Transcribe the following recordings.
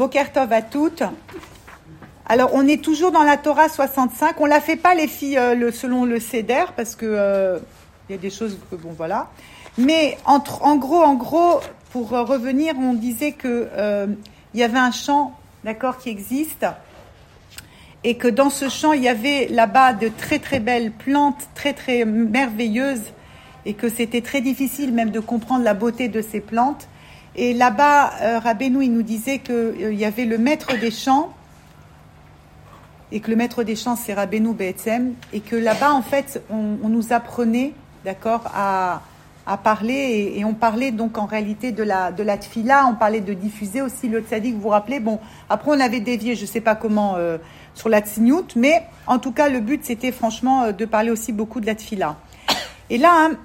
Bokertov à toutes. Alors, on est toujours dans la Torah 65. On la fait pas, les filles, euh, le, selon le CEDER, parce que euh, il y a des choses que, bon, voilà. Mais en gros, en gros, pour euh, revenir, on disait que il y avait un champ, d'accord, qui existe, et que dans ce champ, il y avait là-bas de très très belles plantes, très très merveilleuses, et que c'était très difficile même de comprendre la beauté de ces plantes. Et là-bas, euh, Rabbeinu, il nous disait qu'il euh, y avait le maître des champs, et que le maître des champs, c'est Rabbeinu Be'etzem, et que là-bas, en fait, on, nous apprenait, d'accord, à, à parler, et, on parlait donc en réalité de la, de la tfila, on parlait de diffuser aussi le tzaddik, vous vous rappelez, bon, après on avait dévié, je ne sais pas comment, euh, sur la tsniout, mais en tout cas, le but, c'était franchement euh, de parler aussi beaucoup de la tfila. Et là, hein,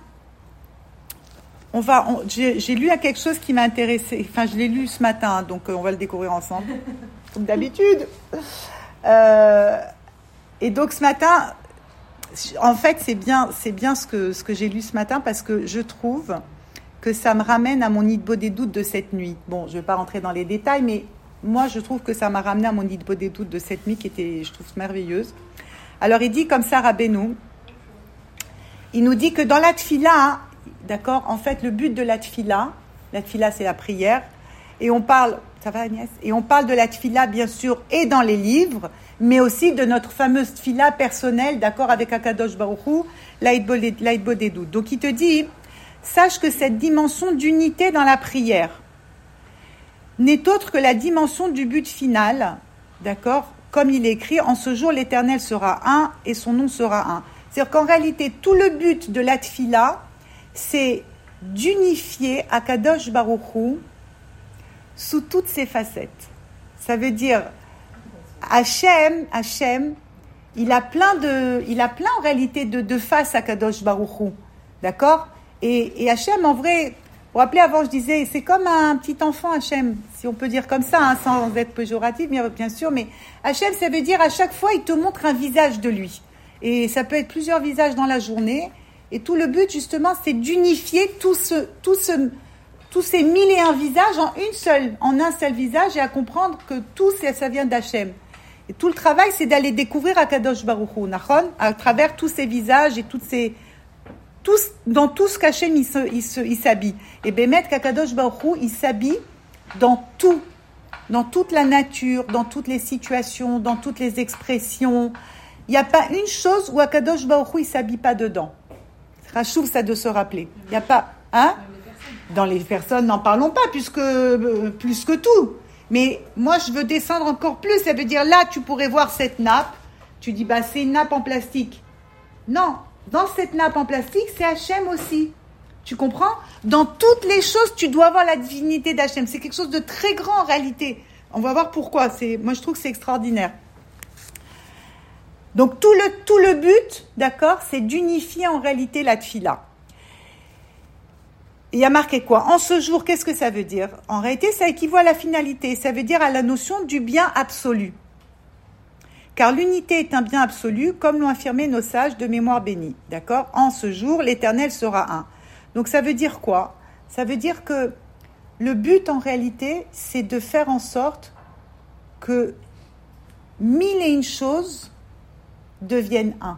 on va, j'ai lu à quelque chose qui m'a intéressé. Enfin, je l'ai lu ce matin, donc euh, on va le découvrir ensemble, comme d'habitude. Euh, et donc ce matin, en fait, c'est bien, c'est bien ce que ce que j'ai lu ce matin parce que je trouve que ça me ramène à mon idbo des doutes de cette nuit. Bon, je ne vais pas rentrer dans les détails, mais moi, je trouve que ça m'a ramené à mon idbo des doutes de cette nuit qui était, je trouve, merveilleuse. Alors, il dit comme ça, Rabbeinu, il nous dit que dans la tfila, D'accord En fait, le but de la tfila, la tfila c'est la prière, et on parle, ça va Agnès Et on parle de la tfila bien sûr et dans les livres, mais aussi de notre fameuse tfila personnelle, d'accord, avec Akadosh Baruchou, l'Aïdbo des doutes. Donc il te dit, sache que cette dimension d'unité dans la prière n'est autre que la dimension du but final, d'accord Comme il est écrit, en ce jour l'Éternel sera un et son nom sera un. C'est-à-dire qu'en réalité, tout le but de la tfila, c'est d'unifier Akadosh Baruchou sous toutes ses facettes. Ça veut dire Hachem, Hachem, il a plein de, il a plein en réalité de, de faces à Kadosh Baruchou, d'accord? Et, et Hachem, en vrai, vous vous rappelez avant, je disais, c'est comme un petit enfant Hachem, si on peut dire comme ça, hein, sans être péjoratif, bien sûr, mais Hachem, ça veut dire à chaque fois, il te montre un visage de lui. Et ça peut être plusieurs visages dans la journée. Et tout le but, justement, c'est d'unifier tous ces mille et un visages en une seule, en un seul visage, et à comprendre que tout ça vient d'Hachem. Et tout le travail, c'est d'aller découvrir Akadosh Baruch Hu, à travers tous ces visages et toutes ces, tous, dans tout ce qu'Hachem il, il, s'habille. Et Bémet qu'Akadosh Baruch il s'habille dans tout, dans toute la nature, dans toutes les situations, dans toutes les expressions. Il n'y a pas une chose où Akadosh Baruch Hu, il s'habille pas dedans. Rachouf, ça de se rappeler. Il n'y a pas. Hein? Dans les personnes, n'en parlons pas, puisque, euh, plus que tout. Mais moi, je veux descendre encore plus. Ça veut dire là, tu pourrais voir cette nappe. Tu dis, bah, c'est une nappe en plastique. Non, dans cette nappe en plastique, c'est Hachem aussi. Tu comprends? Dans toutes les choses, tu dois avoir la divinité d'Hachem. C'est quelque chose de très grand en réalité. On va voir pourquoi. C'est, moi, je trouve que c'est extraordinaire. Donc tout le, but, d'accord, c'est d'unifier en réalité la tfila. Il y a marqué quoi? En ce jour, qu'est-ce que ça veut dire? En réalité, ça équivaut à la finalité, ça veut dire à la notion du bien absolu. Car l'unité est un bien absolu, comme l'ont affirmé nos sages de mémoire bénie. D'accord? En ce jour, l'Éternel sera un. Donc ça veut dire quoi? Ça veut dire que le but en réalité, c'est de faire en sorte que mille et une choses deviennent un.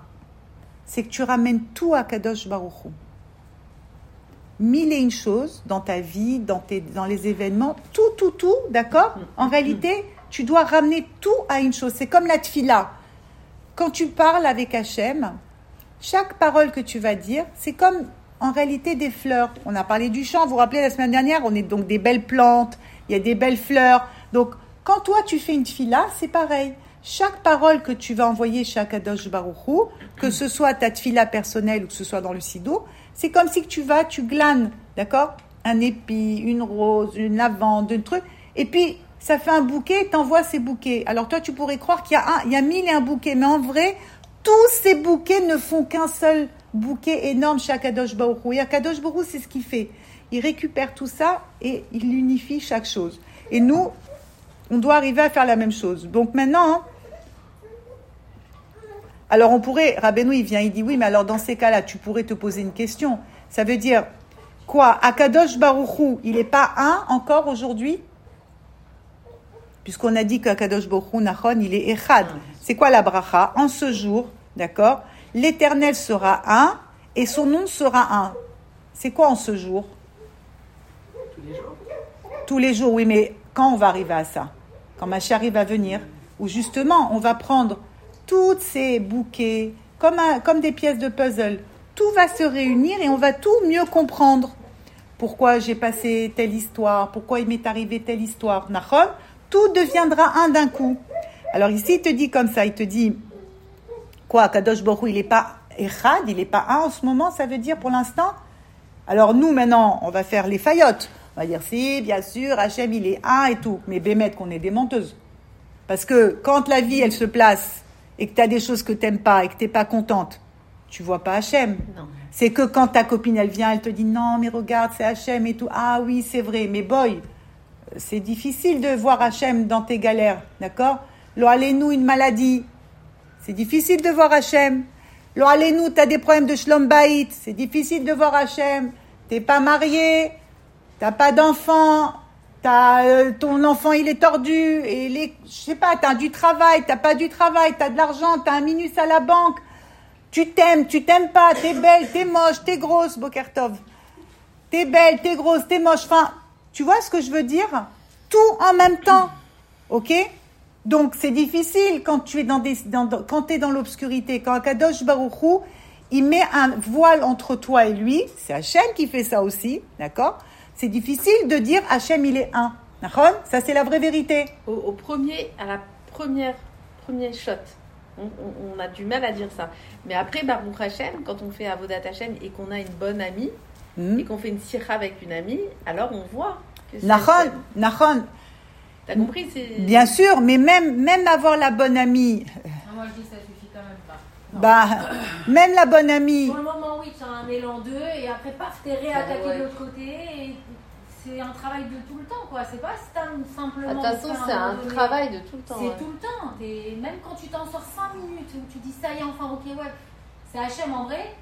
C'est que tu ramènes tout à Kadosh Baruchou. Mille et une choses dans ta vie, dans, tes, dans les événements, tout, tout, tout, d'accord? En réalité, tu dois ramener tout à une chose. C'est comme la tfila. Quand tu parles avec Hachem, chaque parole que tu vas dire, c'est comme en réalité des fleurs. On a parlé du champ, vous vous rappelez la semaine dernière, on est donc des belles plantes, il y a des belles fleurs. Donc, quand toi tu fais une tfila, c'est pareil chaque parole que tu vas envoyer chez Akadosh Baruchou, que ce soit ta tfila personnelle ou que ce soit dans le sido, c'est comme si tu vas, tu glanes, d'accord? Un épi, une rose, une lavande, un truc, et puis ça fait un bouquet, t'envoies ces bouquets. Alors toi, tu pourrais croire qu'il y a un, il y a mille et un bouquets, mais en vrai, tous ces bouquets ne font qu'un seul bouquet énorme chez Akadosh Baruchou. Et Akadosh Baruchou, c'est ce qu'il fait. Il récupère tout ça et il unifie chaque chose. Et nous, on doit arriver à faire la même chose. Donc maintenant, alors on pourrait, Rabbeinu il vient, il dit oui, mais alors dans ces cas-là, tu pourrais te poser une question. Ça veut dire quoi? Akadosh Baruchou, il n'est pas un encore aujourd'hui? Puisqu'on a dit qu'Akadosh Borou Nachon, il est Echad. C'est quoi la bracha? En ce jour, d'accord L'éternel sera un et son nom sera un. C'est quoi en ce jour? Tous les jours. Tous les jours, oui, mais quand on va arriver à ça? Quand ma chérie va venir Où justement, on va prendre toutes ces bouquets, comme, des pièces de puzzle. Tout va se réunir et on va tout mieux comprendre. Pourquoi j'ai passé telle histoire? Pourquoi il m'est arrivé telle histoire? Tout deviendra un d'un coup. Alors ici, il te dit comme ça, il te dit, quoi, Kadosh Borou, il n'est pas Echad, il n'est pas un en ce moment, ça veut dire pour l'instant? Alors nous, maintenant, on va faire les faillottes. On va dire, si, bien sûr, Hachem, il est un et tout. Mais bémet qu'on est des menteuses. Parce que quand la vie, elle se place et que tu as des choses que t'aimes pas et que t'es pas contente, tu vois pas Hachem. C'est que quand ta copine, elle vient, elle te dit, non, mais regarde, c'est Hachem et tout. Ah oui, c'est vrai. Mais boy, c'est difficile de voir Hachem dans tes galères. D'accord? Lo nous une maladie. C'est difficile de voir Hachem. Lo nous tu as des problèmes de shlom baït. C'est difficile de voir Hachem. T'es pas marié, t'as pas d'enfant, t'as euh, ton enfant il est tordu et les, je sais pas, t'as du travail, t'as pas du travail, t'as de l'argent, t'as un minus à la banque. Tu t'aimes, tu t'aimes pas, t'es belle, t'es moche, t'es grosse, Bokertov. T'es belle, t'es grosse, t'es moche. Enfin, tu vois ce que je veux dire? Tout en même temps, ok? Donc c'est difficile quand tu es dans des, quand t'es dans l'obscurité. Quand Akadosh Baruchou, il met un voile entre toi et lui. C'est Hachem qui fait ça aussi, d'accord? C'est difficile de dire Hachem il est un. D'accord? Ça c'est la vraie vérité. Au, au premier, à la première, premier shot, on, on- on a du mal à dire ça. Mais après, Baruch Hashem, quand on fait Avodat Hashem et qu'on a une bonne amie, Hmm et qu'on fait une sira avec une amie, alors on voit que c'est Nachon, T'as compris c'est... bien sûr, mais même, même avoir la bonne amie, Ah, Moi je dis ça suffit quand même pas. bah, même la bonne amie, Pour le moment, oui, tu as un mélange d'eux et après, paf, t'es réattaqué Ouais. de l'autre côté. Et c'est un travail de tout le temps, quoi. C'est pas sim- Ah, simplement. De toute façon, c'est un donné. travail de tout le temps. C'est ouais. tout le temps. T'es- Même quand tu t'en sors 5 minutes où tu dis ça y est, enfin, ok, ouais, c'est HM en vrai.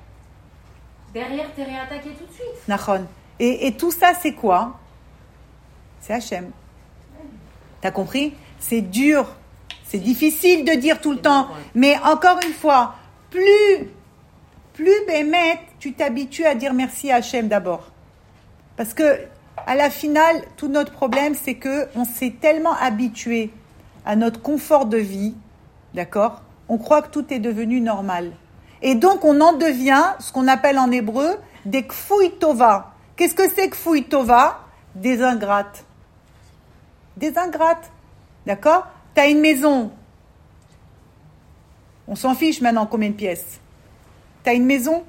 Derrière, t'es réattaqué tout de suite. Nachon. Et, et tout ça, c'est quoi? C'est Hachem. T'as compris? C'est dur. C'est difficile de dire tout le temps. Mais encore une fois, plus, plus Bémet, tu t'habitues à dire merci à Hachem d'abord. Parce que, à la finale, tout notre problème, c'est que on s'est tellement habitué à notre confort de vie, d'accord? On croit que tout est devenu normal. Et donc, on en devient ce qu'on appelle en hébreu des kfouy tova. Qu'est-ce que c'est kfouy tova? Des ingrates. Des ingrates. D'accord? Tu as une maison. On s'en fiche maintenant combien de pièces. Tu as une maison?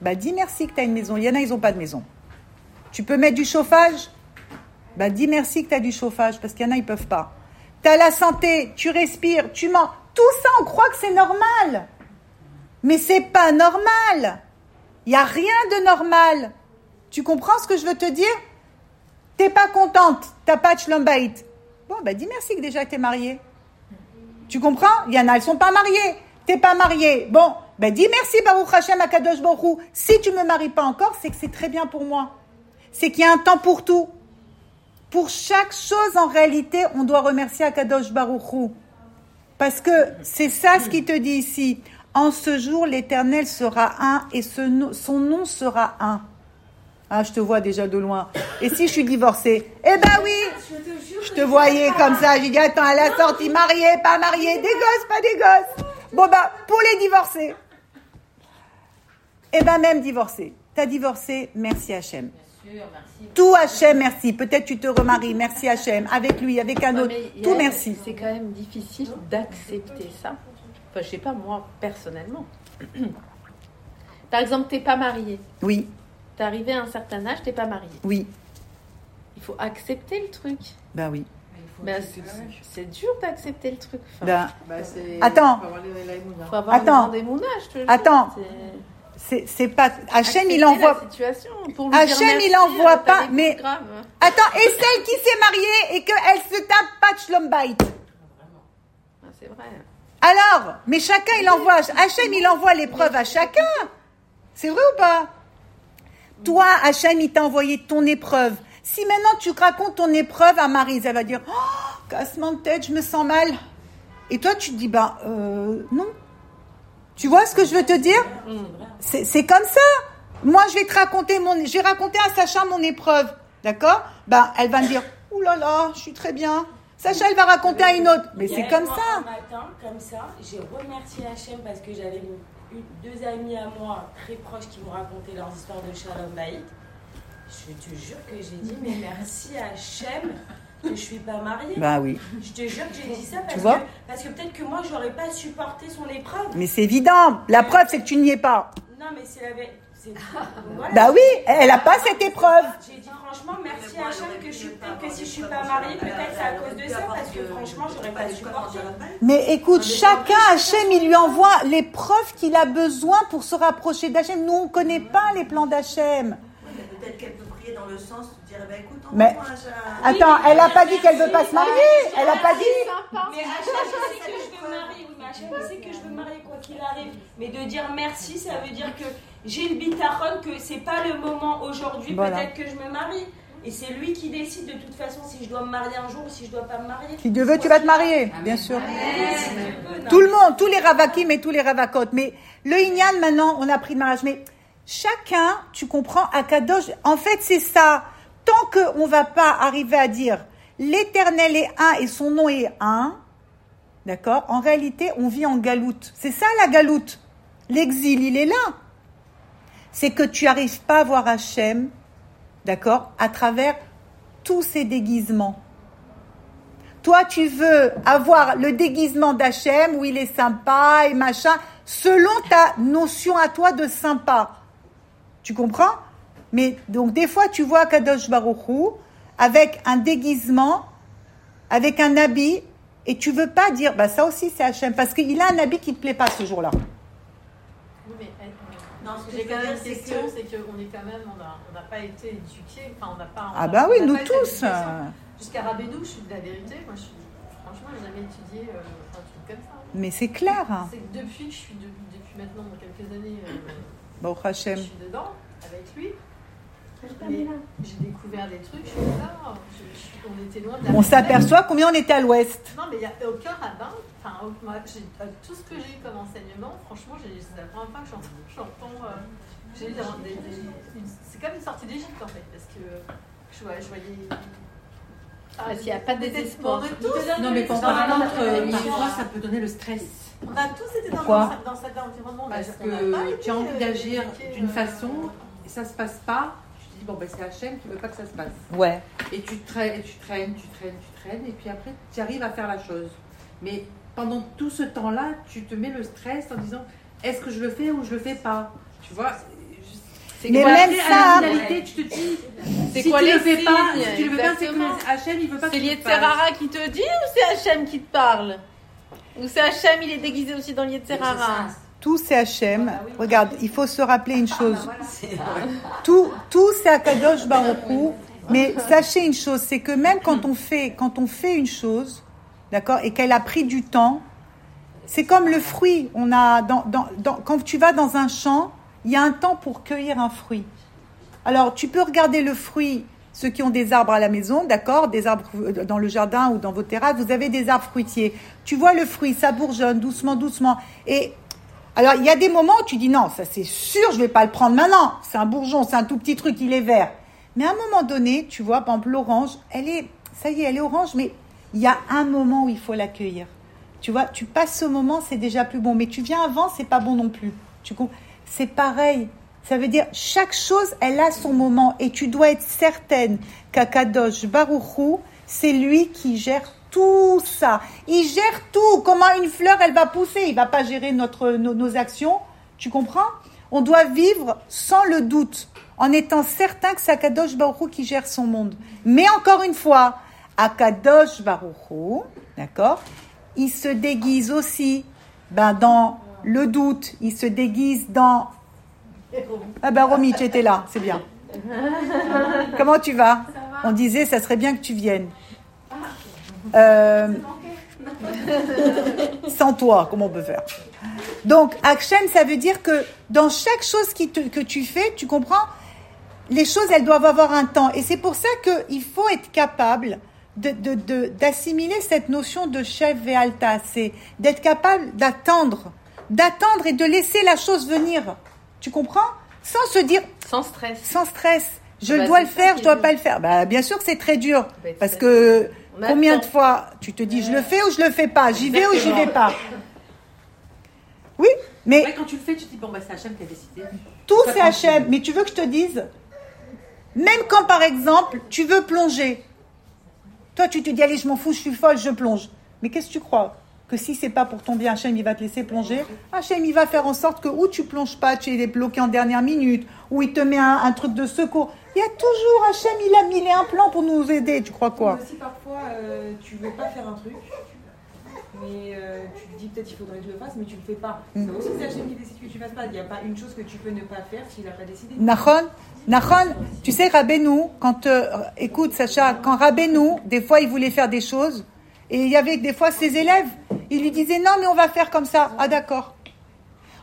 Bah dis merci que tu as une maison. Il y en a, ils n'ont pas de maison. Tu peux mettre du chauffage? Bah dis merci que tu as du chauffage parce qu'il y en a, ils peuvent pas. Tu as la santé, tu respires, tu manges. Tout ça, on croit que c'est normal. Mais c'est pas normal. Il n'y a rien de normal. Tu comprends ce que je veux te dire? T'es pas contente, t'as pas de shlombaït. Bon, bah dis merci que déjà t'es mariée. Tu comprends? Il y en a, elles sont pas mariées. T'es pas mariée. Bon, bah dis merci Baruch Hashem Akadosh Baruch. Si tu me maries pas encore, c'est que c'est très bien pour moi. C'est qu'il y a un temps pour tout. Pour chaque chose, en réalité, on doit remercier Akadosh Baruch Hu. Parce que c'est ça ce qu'il te dit ici. En ce jour, l'Éternel sera un et son nom sera un. Ah, je te vois déjà de loin. Et si je suis divorcée? Eh ben oui Je te voyais comme ça. J'ai dit, attends, elle a sorti mariée, pas mariée, des gosses, pas des gosses. Bon, bah, pour les divorcés. Eh ben, même divorcée. T'as divorcé, merci Hachem. Bien sûr, merci. Tout Hachem, merci. Peut-être tu te remaries, merci Hachem. Avec lui, avec un autre. Tout a- merci. C'est quand même difficile d'accepter ça. Enfin, je sais pas, moi, personnellement. Par exemple, t'es pas marié. Oui, T'es arrivé à un certain âge, t'es pas marié. oui. Il faut accepter le truc. Ben oui. Ben, c'est dur d'accepter le truc. Enfin, Ben, Bah, Attends. faut avoir les- Attends. Attends. C'est- pas. Hachem, il envoie. la situation. Pour lui Hachem, dire merci, il envoie pas, mais-. Attends, et celle qui s'est mariée et qu'elle se tape pas de shlombaït Ah, c'est vrai. Alors, mais chacun, il envoie, Hachem, il envoie l'épreuve à chacun. C'est vrai ou pas? Toi, Hachem, il t'a envoyé ton épreuve. Si maintenant tu racontes ton épreuve à Marise, elle va dire, oh, cassement de tête, je me sens mal. Et toi, tu te dis, bah, euh, non. Tu vois ce que je veux te dire? C'est comme ça. Moi, je vais te raconter mon, je vais raconter à Sacha mon épreuve, d'accord? Ben, elle va me dire, ouh là là, je suis très bien. Sacha, elle va raconter à une autre. Mais c'est comme ça. Matin, comme ça, j'ai remercié Hachem parce que j'avais deux amis à moi très proches qui m'ont raconté leurs histoires de Shalom. Je te jure que j'ai dit, mais merci Hachem que je suis pas mariée. Bah oui. Je te jure que j'ai dit ça parce vois que, parce que peut-être que moi, j'aurais pas supporté son épreuve. Mais c'est évident. La preuve, c'est que tu n'y es pas. Non, mais c'est la vérité. Voilà. Bah oui, elle a pas cette épreuve. J'ai dit franchement merci à Hachem que je suis peut-être que si je suis pas mariée, peut-être c'est à cause de ça parce que franchement j'aurais pas supporté. Mais écoute, chacun, Hachem, il lui envoie les preuves qu'il a besoin pour se rapprocher d'Hachem. Nous, on ne connaît pas les plans d'Hachem. Le sens de dire, bah, écoute, Mais- Attends, elle n'a pas dit qu'elle veut pas se marier. Elle n'a pas dit. Mais Hachem il sait que je veux me marier, oui, mais Hachem il sait que je veux me marier quoi qu'il arrive. Mais de dire merci, ça veut dire que j'ai le bitachon, que c'est pas le moment aujourd'hui, Voilà. peut-être que je me marie. Et c'est lui qui décide de toute façon si je dois me marier un jour ou si je dois pas me marier. Si Dieu veut, tu vas te marier, bien sûr. Tout le monde, tous les ravakim et tous les ravakot. Mais le Inyan, maintenant, on a pris le mariage. Mais chacun, tu comprends, à Kadosh, en fait, c'est ça. Tant qu'on va pas arriver à dire l'éternel est un et son nom est un, d'accord En réalité, on vit en galoute. C'est ça la galoute. L'exil, il est là. C'est que tu n'arrives pas à voir Hachem, d'accord, à travers tous ces déguisements. Toi, tu veux avoir le déguisement d'Hachem où il est sympa et machin, selon ta notion à toi de sympa. Tu comprends? Mais donc, des fois, tu vois Kadosh Baruchou avec un déguisement, avec un habit, et tu veux pas dire, bah ça aussi c'est Hachem, parce qu'il a un habit qui te plaît pas ce jour-là. Oui, mais Non, ce que j'ai quand même c'est question, que- c'est qu'on est quand même, on a- on n'a pas été éduqués, enfin on n'a pas. on Ah bah oui, nous tous. euh, Jusqu'à Rabédou, je suis de la vérité, moi je suis, franchement, j'ai jamais étudié euh, un truc comme ça. Mais c'est clair. hein. C'est que depuis que je suis, de- depuis maintenant quelques années, euh, Je suis dedans avec lui. J'ai découvert des trucs, je suis là, je- je- on était loin de la On s'aperçoit combien on était à l'ouest. Non, mais il n'y a aucun rabbin. Enfin, moi, j'ai- euh, tout ce que j'ai eu comme enseignement, franchement, c'est la première fois que j'entends. j'entends, euh, c'est comme une sortie d'Égypte en fait, parce que je, vois- je voyais. Parce qu'il n'y a pas de désespoir. Non, mais par Dans la- contre, euh, ça peut donner le stress. On a tous été dans, Pourquoi dans, dans cet environnement. Parce pas que tu as envie euh, d'agir d'une euh, façon, et ça se passe pas. Tu te dis, bon, ben, c'est Hachem qui veut pas que ça se passe. Ouais. Et tu traînes, tu traînes, tu traînes, tu traînes, et puis après, tu arrives à faire la chose. Mais pendant tout ce temps-là, tu te mets le stress en disant, est-ce que je le fais ou je le fais pas? Tu vois C'est Mais quoi- même Après, ça, la finalité, tu te dis, C'est si quoi tu les le fais pas, si tu le fais pas, c'est que Hachem, il veut pas que C'est tu le fasses. Yetzerara qui te dit ou c'est Hachem qui te parle? Ou c'est Hachem, il est déguisé aussi dans Yetzerara Tout c'est Hachem. Regarde, il faut se rappeler une chose. C'est- Tout, tout c'est Akadosh Baruchou. Mais sachez une chose, c'est que même quand on fait, quand on fait une chose, d'accord, et qu'elle a pris du temps, c'est comme le fruit. On a, dans, dans, dans- quand tu vas dans un champ, il y a un temps pour cueillir un fruit. Alors, tu peux regarder le fruit, ceux qui ont des arbres à la maison, d'accord, des arbres euh, dans le jardin ou dans vos terrasses, vous avez des arbres fruitiers. Tu vois le fruit, ça bourgeonne doucement, doucement. Et alors, il y a des moments où tu dis non, ça c'est sûr, je vais pas le prendre maintenant. C'est un bourgeon, c'est un tout petit truc, il est vert. Mais à un moment donné, tu vois, par exemple, l'orange, elle est, ça y est, elle est orange, mais il y a un moment où il faut l'accueillir. Tu vois, tu passes ce moment, c'est déjà plus bon. Mais tu viens avant, c'est pas bon non plus. Tu C'est pareil. Ça veut dire, chaque chose, elle a son moment. Et tu dois être certaine qu'Akadosh Baruchou, c'est lui qui gère tout ça. Il gère tout. Comment une fleur, elle va pousser? Il va pas gérer notre, nos, actions. Tu comprends? On doit vivre sans le doute, en étant certain que c'est Akadosh Baruchou qui gère son monde. Mais encore une fois, Akadosh Baruchou, d'accord Il se déguise aussi ben, dans le doute. Il se déguise dans... Ah ben Romy, tu étais là, c'est bien. Comment tu vas? On disait, ça serait bien que tu viennes. Euh, sans toi, comment on peut faire? Donc, Hachem, ça veut dire que dans chaque chose qui te- que tu fais, tu comprends Les choses, elles doivent avoir un temps. Et c'est pour ça qu'il faut être capable de- de- de- d'assimiler cette notion de chef Vealta. C'est d'être capable d'attendre, d'attendre et de laisser la chose venir. Tu comprends? Sans se dire, Sans stress. sans stress, je Bah, dois le faire, je dois dur. pas le faire. Bah, bien sûr que c'est très dur. Bah, Parce que combien de fois tu te dis, je le fais ou je le fais pas? J'y vais ou j'y vais pas? Oui, mais Ouais, quand tu le fais, tu te dis, bon, bah, c'est Hachem qui a décidé. tout c'est. HM. Mais tu veux que je te dise, même quand par exemple tu veux plonger, toi tu te dis allez je m'en fous, je suis folle, je plonge. Mais qu'est-ce que tu crois? Que si c'est pas pour ton bien, Hachem il va te laisser plonger. Hachem il va faire en sorte que ou tu plonges pas, tu es bloqué en dernière minute, ou il te met un, un truc de secours. Il y a toujours Hachem, il a mis un plan pour nous aider. Tu crois quoi? Mais aussi parfois, euh, tu veux pas faire un truc, mais euh, tu te dis peut-être il faudrait que je le fasse, mais tu le fais pas. Mm. Ça aussi, c'est Hachem qui décide que tu fasses pas. Il n'y a pas une chose que tu peux ne pas faire s'il n'a pas décidé. Nachon, Nachon, tu sais, Rabbeinu, quand, euh, écoute, Sacha, quand Rabbeinu, des fois, il voulait faire des choses, et il y avait des fois ses élèves, il lui disait non, mais on va faire comme ça. Ah, d'accord.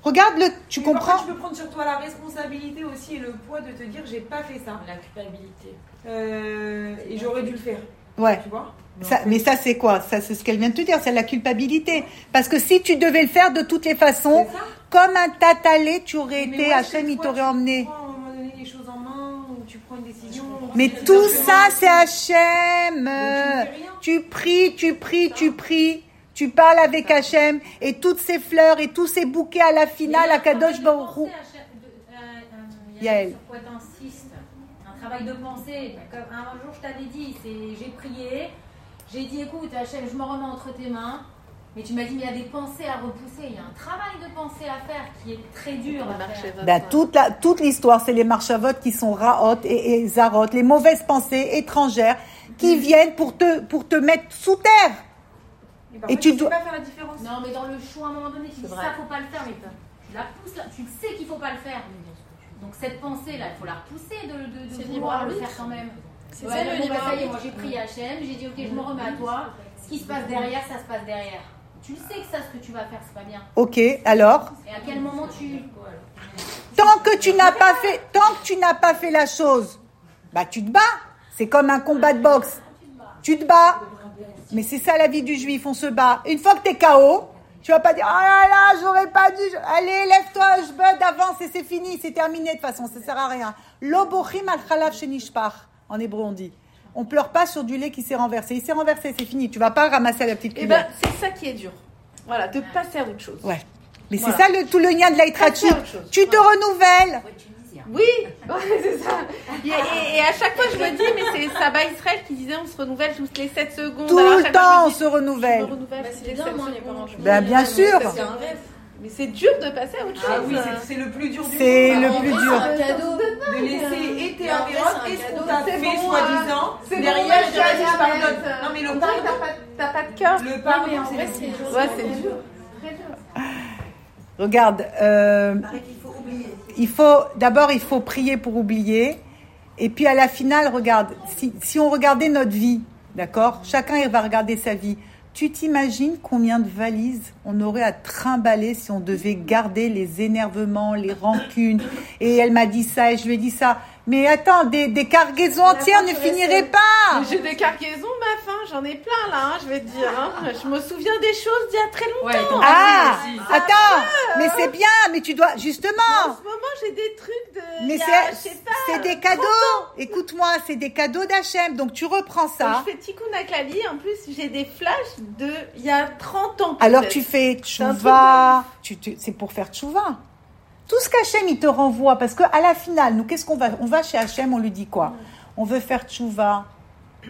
Regarde le, tu Mais comprends parfois, tu peux prendre sur toi la responsabilité aussi et le poids de te dire j'ai pas fait ça La culpabilité. Euh, et j'aurais dû le faire. Ouais. Tu vois? Ça, mais ça, c'est quoi? Ça, c'est ce qu'elle vient de te dire, c'est la culpabilité. Parce que si tu devais le faire de toutes les façons, comme un tatalé, tu aurais Mais été, moi, Hachem, il t'aurait tu emmené. prends à un moment donné les choses en main ou tu prends une décision. Mais tout ça, c'est Hachem. Tu pries, tu pries, tu pries. Tu parles avec Hachem et toutes ces fleurs et tous ces bouquets à la finale, à Kadosh Baruch Hu. Yael. Yael. Sur quoi t'insistes Un travail de pensée. Comme un jour, je t'avais dit, j'ai prié, j'ai dit écoute, Hachem, je me remets entre tes mains. Mais tu m'as dit, mais il y a des pensées à repousser. Il y a un travail de pensée à faire qui est très dur à faire. Ben, toute la- toute l'histoire, c'est les marchavotes qui sont raot et, et zarot, les mauvaises pensées étrangères qui viennent pour te, pour te mettre sous terre. Parfois, Et tu dois- pas faire la différence. Non, mais dans le choix, à un moment donné, tu dis vrai. ça, faut pas le faire, mais tu la pousses là, tu le sais qu'il faut pas le faire. Donc cette pensée-là, il faut la repousser de, de, vouloir le faire quand même. C'est Ouais, ça, le bah, libre ça y est, moi j'ai prié Hachem, j'ai dit ok, je me remets à toi. Ce qui se passe derrière, ça se passe derrière. Tu sais que ça, ce que tu vas faire, c'est pas bien. Ok, alors Et à quel moment tu. Tant que tu n'as pas fait, tant que tu n'as pas fait la chose, bah tu te bats. C'est comme un combat de boxe. Tu te bats. Mais c'est ça la vie du juif, on se bat. Une fois que t'es KO, tu vas pas dire oh là là, j'aurais pas dû. Allez, lève-toi, je bud, avance et c'est fini, c'est terminé de toute façon, ça sert à rien. Lobochim al chalav shenishpach. En hébreu on dit. On pleure pas sur du lait qui s'est renversé. Il s'est renversé, c'est fini. Tu vas pas ramasser la petite Et cuillère. ben, c'est ça qui est dur. Voilà, de passer à autre chose. Ouais. Mais Voilà. c'est ça le, tout le lien de l'Aïtrachut. Passer à autre chose. Tu Oui, ouais, c'est ça. Et, et- et à chaque fois, je me dis, mais c'est Sabah Israël qui disait on se renouvelle toutes les 7 secondes. Tout Alors, le chaque fois, temps, on dis, se renouvelle. renouvelle Bah, c'est les bien, 7 moi, mes secondes. parents. Ben, bien sûr. C'est un rêve. Mais c'est dur de passer à autre chose. Ah oui, c'est- c'est le plus dur du C'est monde. le En plus dur. C'est un cadeau. de laisser c'est un et ce qu'on cadeau. t'a C'est fait, bon, soi-disant. C'est Derrière, je dis, pardonne. Non, mais le pardon, t'as pas, de cœur. le pardon, c'est le c'est dur. Ouais, c'est dur. Regarde, euh, Il paraît qu'il faut oublier. Il faut d'abord il faut prier pour oublier, et puis à la finale, regarde, si, si on regardait notre vie, d'accord, chacun il va regarder sa vie. Tu t'imagines combien de valises on aurait à trimballer si on devait garder les énervements, les rancunes? Et elle m'a dit ça et je lui ai dit ça. Mais attends, des, des cargaisons entières ne finiraient pas. J'ai des cargaisons, ma fin, j'en ai plein là, hein, je vais te dire. hein. Je me souviens des choses d'il y a très longtemps. Ah, attends, mais c'est bien, mais tu dois En justement. ce moment, j'ai des trucs de. Mais c'est sais pas, c'est des cadeaux. Écoute-moi, c'est des cadeaux d'Hachem. Donc tu reprends Quand ça. je fais Tikkun Aklali, en plus, j'ai des flashs de il y a 30 ans. Alors tu fais tchouva. Tu, tu- c'est pour faire tchouva. Tout ce qu'Hachem il te renvoie, parce que à la finale, nous qu'est-ce qu'on va On va chez Hachem, on lui dit quoi? On veut faire tchouva.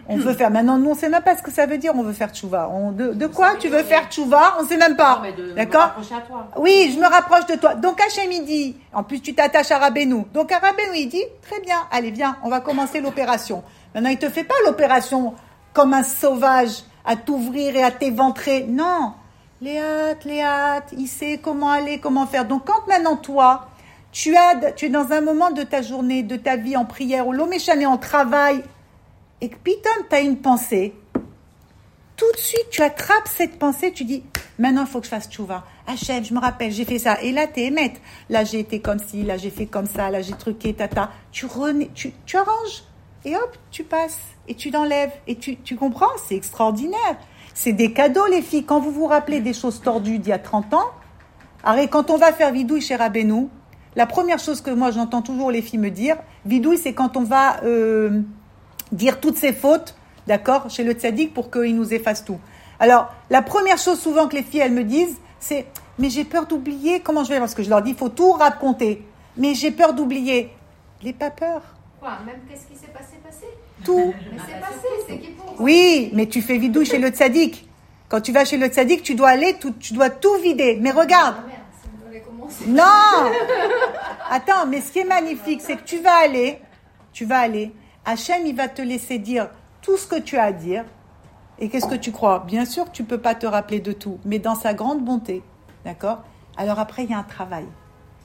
On veut faire. Maintenant, nous on sait même pas ce que ça veut dire. On veut faire tchouva. On, de, de quoi tu veux faire tchouva? On sait même pas. D'accord? rapprocher à toi. Oui, je me rapproche de toi. Donc Hachem il dit, en plus tu t'attaches à Rabbeinu. Donc à Rabbeinu il dit, très bien, allez viens, on va commencer l'opération. Maintenant il te fait pas l'opération comme un sauvage à t'ouvrir et à t'éventrer. Non, Léat, Léat, il sait comment aller, comment faire. Donc quand maintenant toi, tu, as, tu es dans un moment de ta journée, de ta vie en prière, l'homme est en travail, et que pitom, tu as une pensée, tout de suite, tu attrapes cette pensée, tu dis, maintenant, il faut que je fasse tchouva. Hachem, je me rappelle, j'ai fait ça. Et là, t'es émette. Là, j'ai été comme ci, là, j'ai fait comme ça, là, j'ai truqué, tata. Tu, tu, tu arranges. Et hop, tu passes. et tu l'enlèves. Et tu, tu comprends? C'est extraordinaire. C'est des cadeaux, les filles. Quand vous vous rappelez des choses tordues d'il y a 30 ans, arrête, quand on va faire vidouille chez Rabbeinu, la première chose que moi j'entends toujours les filles me dire, vidouille, c'est quand on va euh, dire toutes ses fautes, d'accord, chez le tzaddik pour qu'il nous efface tout. Alors, la première chose souvent que les filles, elles me disent, c'est mais j'ai peur d'oublier comment je vais, parce que je leur dis, il faut tout raconter. Mais j'ai peur d'oublier. N'aie pas peur. Quoi Même qu'est-ce qui s'est passé, passé? Tout. Mais c'est passé, c'est qui pour Oui, mais tu fais vidouille chez le tzaddik. Quand tu vas chez le tzaddik, tu dois aller, tout, tu dois tout vider. Mais regarde, Ah non Attends, mais ce qui est magnifique, c'est que tu vas aller, tu vas aller, Hachem, il va te laisser dire tout ce que tu as à dire. Et qu'est-ce que tu crois? Bien sûr que tu peux pas te rappeler de tout, mais dans sa grande bonté, d'accord? Alors après, il y a un travail.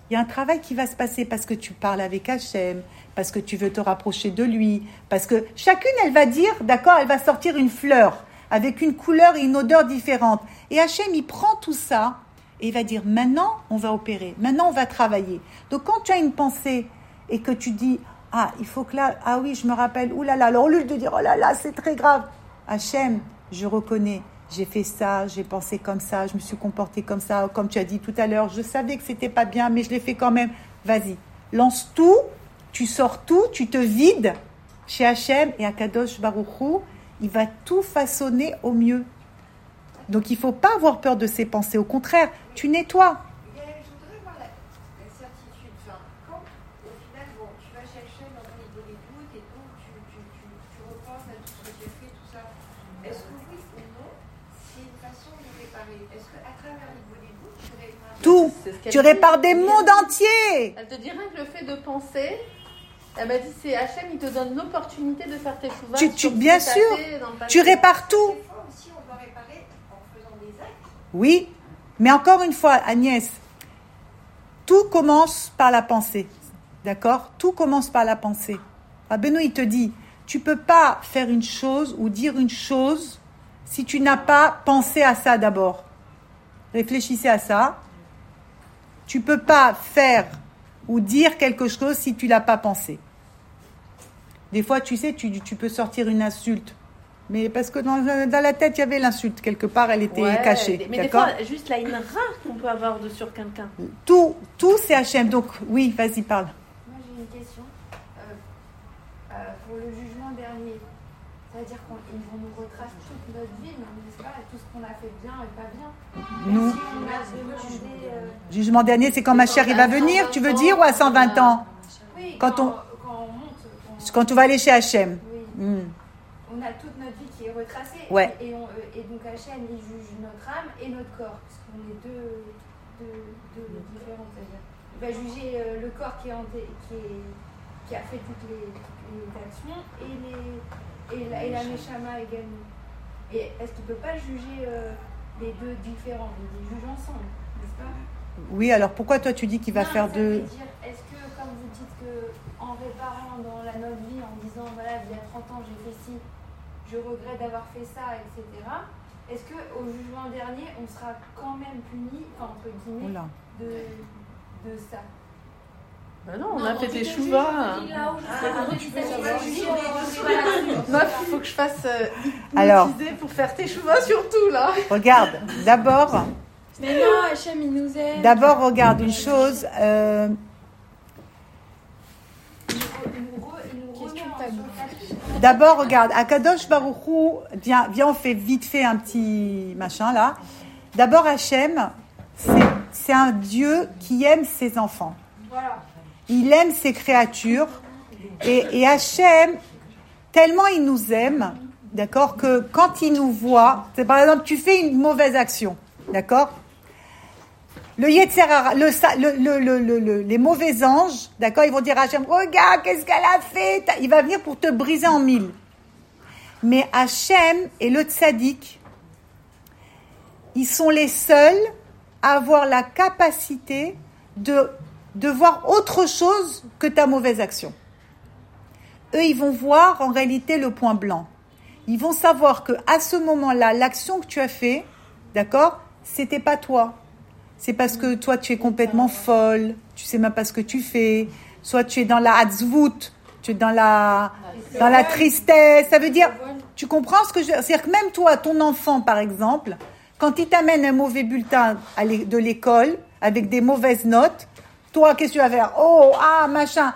Il y a un travail qui va se passer parce que tu parles avec Hachem, parce que tu veux te rapprocher de lui, parce que chacune, elle va dire, d'accord, elle va sortir une fleur avec une couleur et une odeur différente. Et Hachem, il prend tout ça et il va dire, maintenant, on va opérer, maintenant, on va travailler. Donc quand tu as une pensée et que tu dis, ah, il faut que là, ah oui, je me rappelle, oulala, alors au lieu de dire, oh là là, c'est très grave, Hachem, je reconnais, j'ai fait ça, j'ai pensé comme ça, je me suis comporté comme ça, comme tu as dit tout à l'heure, je savais que c'était pas bien, mais je l'ai fait quand même. Vas-y, lance tout, tu sors tout, tu te vides chez Hachem et à Kadosh Baruchou, il va tout façonner au mieux. Donc il faut pas avoir peur de ses pensées, au contraire, tu nettoies. La, la quand au final, tu vas chercher dans niveau des doutes et tout, tu, tu, tu, tu repenses à tout ce que tu as fait, tout ça. Est-ce que oui ou non, c'est une façon de réparer? Est-ce qu'à travers le niveau des doutes, tu répares? Tout. C'est ce répares des mondes entiers. Elle te dit rien que le fait de penser. Elle m'a dit c'est Hachem, il te donne l'opportunité de faire tes. Tu- tu- ce bien sûr. Tu répares tout. Des fois aussi, on doit réparer en faisant des actes. Oui, mais encore une fois, Agnès, tout commence par la pensée. D'accord? Tout commence par la pensée. Benoît, il te dit, tu peux pas faire une chose ou dire une chose si tu n'as pas pensé à ça d'abord. Réfléchissez à ça. Tu peux pas faire ou dire quelque chose si tu l'as pas pensé. Des fois, tu sais, tu, tu peux sortir une insulte. Mais parce que dans, dans la tête, il y avait l'insulte. Quelque part, elle était Ouais, cachée. Mais des fois, juste la une rare qu'on peut avoir de sur quelqu'un. Tout, tout c'est Hachem. Donc, oui, vas-y, parle. Moi, j'ai une question. Euh, euh, pour le jugement dernier, ça veut dire qu'ils vont nous retracer toute notre vie, mais on ne sait pas tout ce qu'on a fait bien et pas bien. Nous, Si on a demandé, euh, jugement dernier, c'est quand ma chère il va venir, tu veux dire, ou à 120 ans? Oui, Quand quand, on- quand on va aller chez Hachem. oui, Hmm. on a toute notre vie qui est retracée. Ouais. Et, on- euh, et donc Hachem, il juge notre âme et notre corps, parce qu'on est deux, deux, deux différents. c'est-à-dire. Il va juger euh, le corps qui, est en qui, est- qui a fait toutes les, les actions et, les, et la, et la Neshama également. Et est-ce qu'il ne peut pas juger euh, les deux différents Il les juge ensemble, n'est-ce pas? Oui, alors pourquoi toi tu dis qu'il va non, faire deux Est-ce dites que en réparant dans la notre vie, en disant voilà, il y a 30 ans j'ai fait ci, je regrette d'avoir fait ça, etc. Est-ce que au jugement dernier, on sera quand même puni, enfin, entre guillemets, Oula. de, de ça? Bah non, on Non, a fait des chouvas. Meuf, il faut que je fasse euh, Alors. pour faire tes chouvas surtout là. Regarde, d'abord, Mais non, Hachem, il nous aime. d'abord regarde une chose. euh, Il nous, re- il nous Qu'est-ce remet que en t'as surface. D'abord, regarde, Akadosh Baruchou, viens, on fait vite fait un petit machin là. D'abord, Hachem, c'est- un Dieu qui aime ses enfants. Il aime ses créatures. Et, et Hachem, tellement il nous aime, d'accord, que quand il nous voit, par exemple, tu fais une mauvaise action, d'accord le Yetzer Hara, le, le- le- le- le- le- les mauvais anges, d'accord, ils vont dire à Hachem, regarde, qu'est-ce qu'elle a fait Il va venir pour te briser en mille. Mais Hachem et le tzaddik, ils sont les seuls à avoir la capacité de, de voir autre chose que ta mauvaise action. Eux, ils vont voir en réalité le point blanc. Ils vont savoir que à ce moment-là, l'action que tu as fait, d'accord, c'était pas toi. C'est parce que toi, tu es complètement folle, tu sais même pas ce que tu fais. Soit tu es dans la hatzvout, tu es dans la, dans la tristesse. Ça veut dire, tu comprends ce que je C'est-à-dire que même toi, ton enfant, par exemple, quand il t'amène un mauvais bulletin de l'école avec des mauvaises notes, toi, qu'est-ce que tu vas faire? Oh, ah, machin.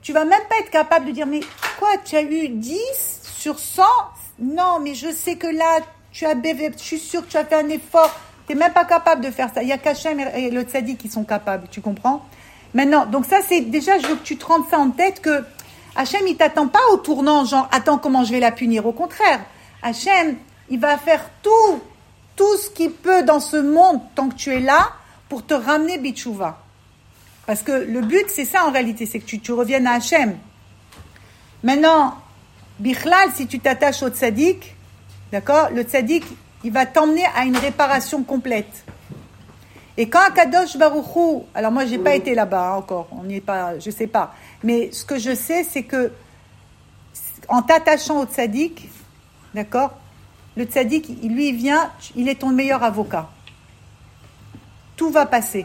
Tu vas même pas être capable de dire, mais quoi, tu as eu 10 sur 100 Non, mais je sais que là, tu as BV, je suis sûre que tu as fait un effort. Tu n'es même pas capable de faire ça. Il y a qu'Hachem et et le Tzadi qui sont capables, tu comprends? Maintenant, donc ça, c'est déjà, je veux que tu te rendes ça en tête que Hachem, il t'attend pas au tournant, genre, attends, comment je vais la punir Au contraire, Hachem, il va faire tout, tout ce qu'il peut dans ce monde, tant que tu es là, pour te ramener Bichouva. Parce que le but, c'est ça en réalité, c'est que tu, tu reviennes à Hachem. Maintenant, Bichlal, si tu t'attaches au tzaddik, d'accord, le tzaddik, il va t'emmener à une réparation complète. Et quand Akadosh Baruchou, alors moi j'ai pas été là-bas hein, encore, on n'y est pas, je sais pas, mais ce que je sais c'est que en t'attachant au tzaddik, d'accord, le tzaddik, lui vient, il est ton meilleur avocat. Tout va passer.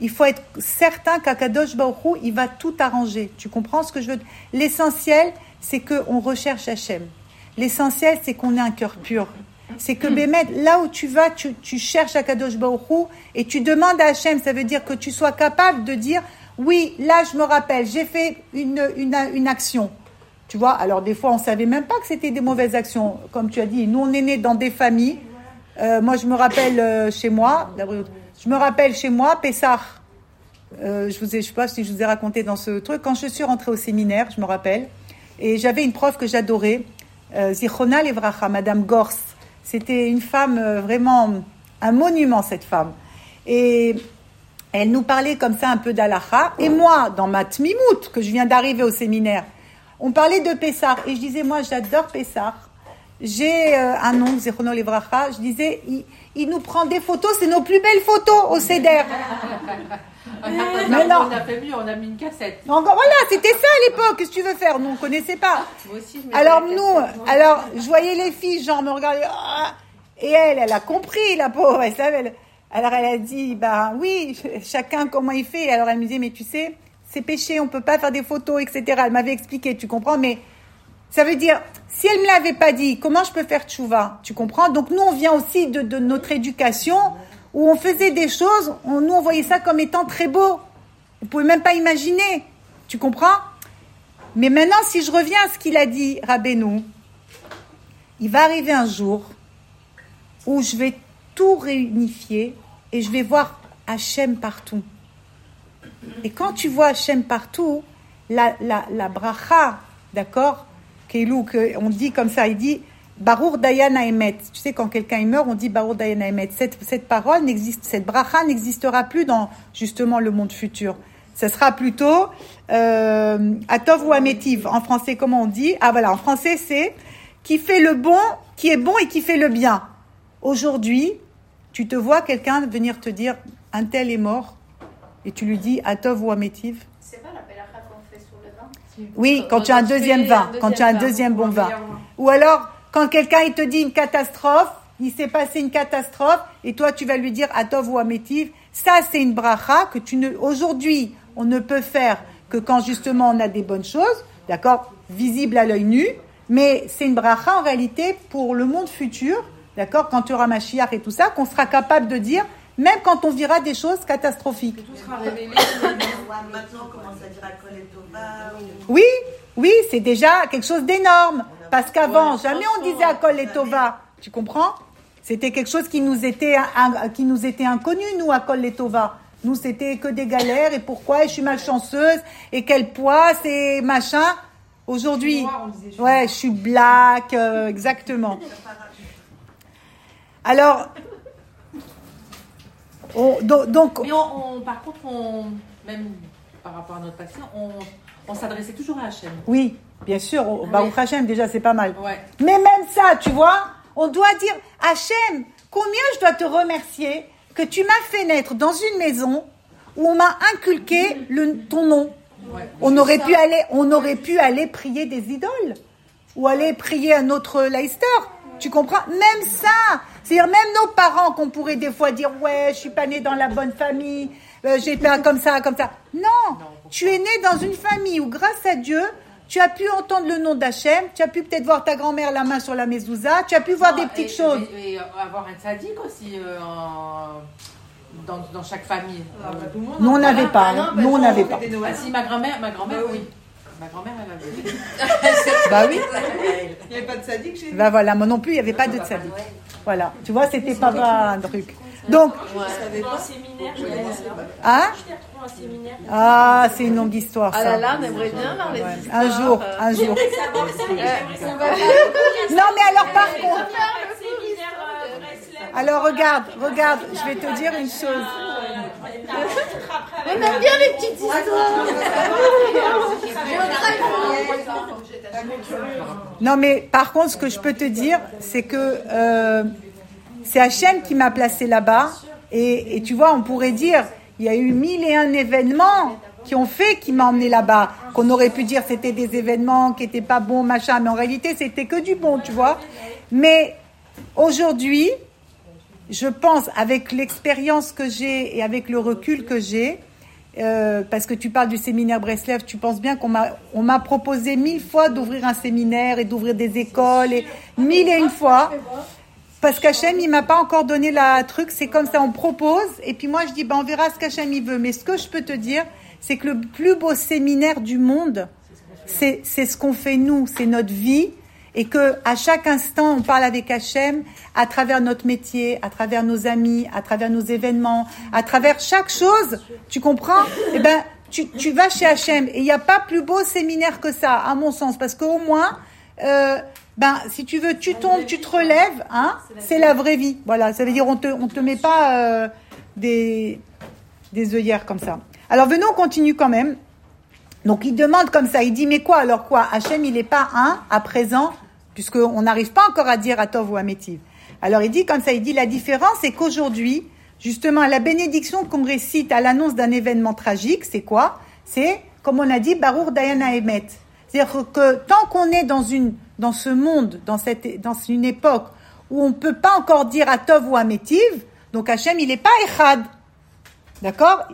Il faut être certain qu'Akadosh Baruchou, il va tout arranger. Tu comprends ce que je veux L'essentiel, c'est qu'on recherche Hachem. L'essentiel, c'est qu'on ait un cœur pur. C'est que Bémet, là où tu vas, tu, tu cherches Akadosh Baruchou et tu demandes à Hachem, ça veut dire que tu sois capable de dire, oui, là je me rappelle, j'ai fait une, une, une action. Tu vois, alors des fois on savait même pas que c'était des mauvaises actions. Comme tu as dit, nous on est nés dans des familles. Euh, moi je me rappelle euh, chez moi, je me rappelle chez moi, Pessah. Euh, je vous ai, je sais pas si je vous ai raconté dans ce truc. Quand je suis rentrée au séminaire, je me rappelle, et j'avais une prof que j'adorais, Zichona Levracha, Madame Gors. C'était une femme euh, vraiment un monument cette femme. Et elle nous parlait comme ça un peu d'Alaha. Et moi, dans ma tmimout, que je viens d'arriver au séminaire, on parlait de Pessah. Et je disais, moi, j'adore Pessah. J'ai euh, un oncle, Zechono Levracha. Je disais, il, nous prend des photos, c'est nos plus belles photos au CEDER. Mais non. On a fait mieux, on a mis une cassette. Voilà, c'était ça à l'époque. Qu'est-ce que tu veux faire? Nous, on connaissait pas. Moi aussi, je mettais Alors nous, cassette, alors je voyais les filles, genre me regarder. ah et elle, elle a compris, la pauvre. Elle savait. Alors elle a dit, bah oui, chacun comment il fait. Alors elle me disait, mais tu sais, c'est péché, on peut pas faire des photos, etc. Elle m'avait expliqué, tu comprends Mais ça veut dire, si elle me l'avait pas dit, comment je peux faire tchouva? Tu comprends? Donc nous, on vient aussi de, de notre éducation où on faisait des choses, on, nous on voyait ça comme étant très beau. Vous pouvez même pas imaginer. Tu comprends? Mais maintenant, si je reviens à ce qu'il a dit, Rabbeinu, il va arriver un jour où je vais tout réunifier et je vais voir Hachem partout. Et quand tu vois Hachem partout, la, la, la bracha, d'accord Keilou, que on dit comme ça, il dit Barour Dayana. Tu sais, quand quelqu'un meurt, on dit Barour Dayana. Cette, cette parole n'existe, cette bracha n'existera plus dans justement le monde futur. Ce sera plutôt euh, Atov ou Amétiv. En français, comment on dit? Ah voilà, en français, c'est qui fait le bon, qui est bon et qui fait le bien. Aujourd'hui, tu te vois quelqu'un venir te dire un tel est mort et tu lui dis Atov ou Amétiv? C'est pas la pelacha qu'on fait sur le vin Oui, quand tu as un deuxième vin, quand tu as un deuxième bon vin. Ou alors, quand quelqu'un il te dit une catastrophe, il s'est passé une catastrophe, et toi tu vas lui dire Atov ou Amétiv, ça c'est une bracha que tu ne, aujourd'hui, on ne peut faire que quand justement on a des bonnes choses, d'accord, visibles à l'œil nu, mais c'est une bracha en réalité pour le monde futur, d'accord, quand tu auras Mashiach et tout ça, qu'on sera capable de dire, même quand on verra des choses catastrophiques. Tout sera révélé. Maintenant, on commence à dire à Coletova. Oui, oui, c'est déjà quelque chose d'énorme. Parce qu'avant, jamais on disait à Kol et Tova. Tu comprends? C'était quelque chose qui nous était, qui nous était inconnu, nous, à Kol et Tova. Nous, c'était que des galères. Et pourquoi Et Je suis malchanceuse. Et quel poids C'est machin. Aujourd'hui, ouais, je suis black, euh, exactement. Alors, on- donc, donc- Mais on, on- par contre, on, même par rapport à notre patient, on, on s'adressait toujours à Hachem. oui, bien sûr, au- Baruch Hashem, déjà, c'est pas mal. Ouais. Mais même ça, tu vois, on doit dire, Hachem, combien je dois te remercier que tu m'as fait naître dans une maison où on m'a inculqué le, ton nom. Ouais. On aurait pu aller, on aurait pu aller prier des idoles ou aller prier un autre Leicester. Tu comprends? Même ça, c'est-à-dire même nos parents qu'on pourrait des fois dire ouais, je suis pas né dans la bonne famille, euh, j'ai pas comme ça, comme ça. Non, tu es né dans une famille où grâce à Dieu, tu as pu entendre le nom d'Hachem, tu as pu peut-être voir ta grand-mère la main sur la mezouza, tu as pu voir Non, des petites et- choses. Et, et avoir un sadique aussi euh, en- dans, dans chaque famille. Ah, bah, tout le monde, Nous, on n'avait pas. Ah non, hein. bah, on non, n'avait on pas. des Ah si, ma grand-mère, ma grand-mère, Bah oui. oui. Ma grand-mère, elle avait. Bah oui. Il n'y avait pas de sadique chez nous. Bah voilà, moi non plus, il n'y avait pas de tzaddik. Voilà, tu vois, c'était pas un truc. Donc, Je savais En pas. séminaire, je vais hein Je t'ai retrouvé en séminaire. Ah, c'est une longue histoire, Ah ça. là là, on aimerait bien voir les Ouais. histoires. Un jour, euh, un jour. Non, mais alors par contre. Alors regarde, regarde, je vais te dire une chose. On aime bien les petites histoires. Non, mais par contre, ce que je peux te dire, c'est que euh, c'est Hachem qui m'a placé là-bas. Et, et tu vois, on pourrait dire, il y a eu mille et un événements qui ont fait qui m'a emmené là-bas. Qu'on aurait pu dire c'était des événements qui n'étaient pas bons, machin. Mais en réalité, c'était que du bon, tu vois. Mais aujourd'hui, je pense, avec l'expérience que j'ai et avec le recul que j'ai, euh, parce que tu parles du séminaire Breslev, tu penses bien qu'on m'a, proposé mille fois d'ouvrir un séminaire et d'ouvrir des écoles et mille et une fois. Parce qu'Hachem, il m'a pas encore donné la truc, c'est comme ça, on propose, et puis moi je dis, ben, on verra ce qu'Hachem il veut. Mais ce que je peux te dire, c'est que le plus beau séminaire du monde, c'est, c'est ce qu'on fait nous, c'est notre vie, et que à chaque instant, on parle avec Hachem à travers notre métier, à travers nos amis, à travers nos événements, à travers chaque chose. Tu comprends? Eh ben, tu, vas chez Hachem et il n'y a pas plus beau séminaire que ça, à mon sens, parce qu'au moins, euh, ben, si tu veux, tu tombes, tu te relèves, hein, c'est la vraie vie. Voilà, ça veut dire on te, on te met pas euh, des des œillères comme ça. Alors venons, on continue quand même. Donc il demande comme ça, il dit mais quoi? Alors quoi? Hachem il n'est pas un à présent puisqu'on n'arrive pas encore à dire à Tov ou à Métiv. Alors il dit comme ça, il dit la différence c'est qu'aujourd'hui justement la bénédiction qu'on récite à l'annonce d'un événement tragique c'est quoi? C'est comme on a dit Baruch Dayana Emet. C'est-à-dire que tant qu'on est dans une dans ce monde, dans cette dans une époque où on peut pas encore dire à Tov ou à Métiv, donc Hachem il n'est pas Echad. D'accord?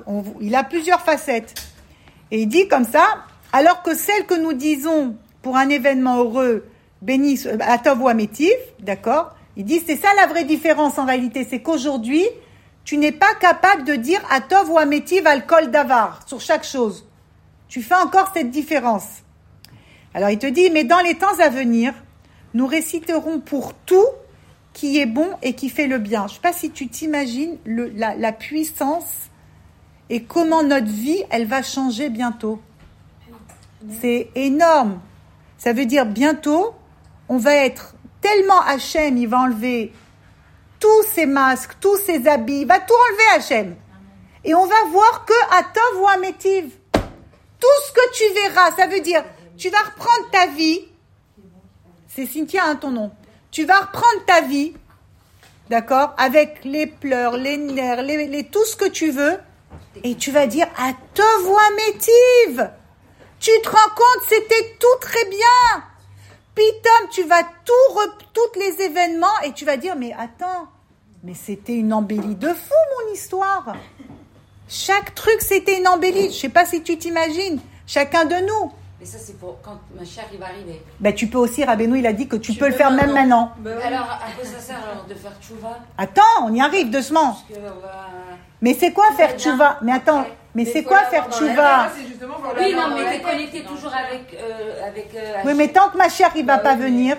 Il a plusieurs facettes. Et il dit comme ça, alors que celle que nous disons pour un événement heureux, béni à Tov ou à Métiv, d'accord? Il dit c'est ça la vraie différence en réalité, c'est qu'aujourd'hui, tu n'es pas capable de dire à Tov ou à Métiv alcool d'avar sur chaque chose. Tu fais encore cette différence. Alors il te dit, mais dans les temps à venir, nous réciterons pour tout qui est bon et qui fait le bien. Je ne sais pas si tu t'imagines la, la puissance et comment notre vie, elle va changer bientôt. C'est énorme. Ça veut dire bientôt, on va être tellement Hachem, il va enlever tous ses masques, tous ses habits, il va tout enlever Hachem. Et on va voir que à Tov ou à Métiv. Tout ce que tu verras, ça veut dire, tu vas reprendre ta vie. C'est Cynthia, hein, ton nom. Tu vas reprendre ta vie, d'accord, avec les pleurs, les nerfs, les, les- tout ce que tu veux, et tu vas dire à te voix métive. Tu te rends compte, c'était tout très bien. Pitom, tu vas tout, re- tous les événements, et tu vas dire, mais attends, mais c'était une embellie de fou, mon histoire. Chaque truc, c'était une embellie. Je sais pas si tu t'imagines. Chacun de nous. Mais ça, c'est pour quand ma chère il va arriver. Ben, tu peux aussi, Rabbeinu, il a dit que tu, peux le faire même maintenant. Alors, à quoi ça sert alors de faire tchouva? Attends, on y arrive doucement. Parce que on va... Mais c'est quoi faire tchouva? Mais attends, mais c'est quoi faire tchouva Oui, non, mais t'es connecté toujours avec. Euh, avec euh, Oui, mais tant que ma chère, il va pas venir,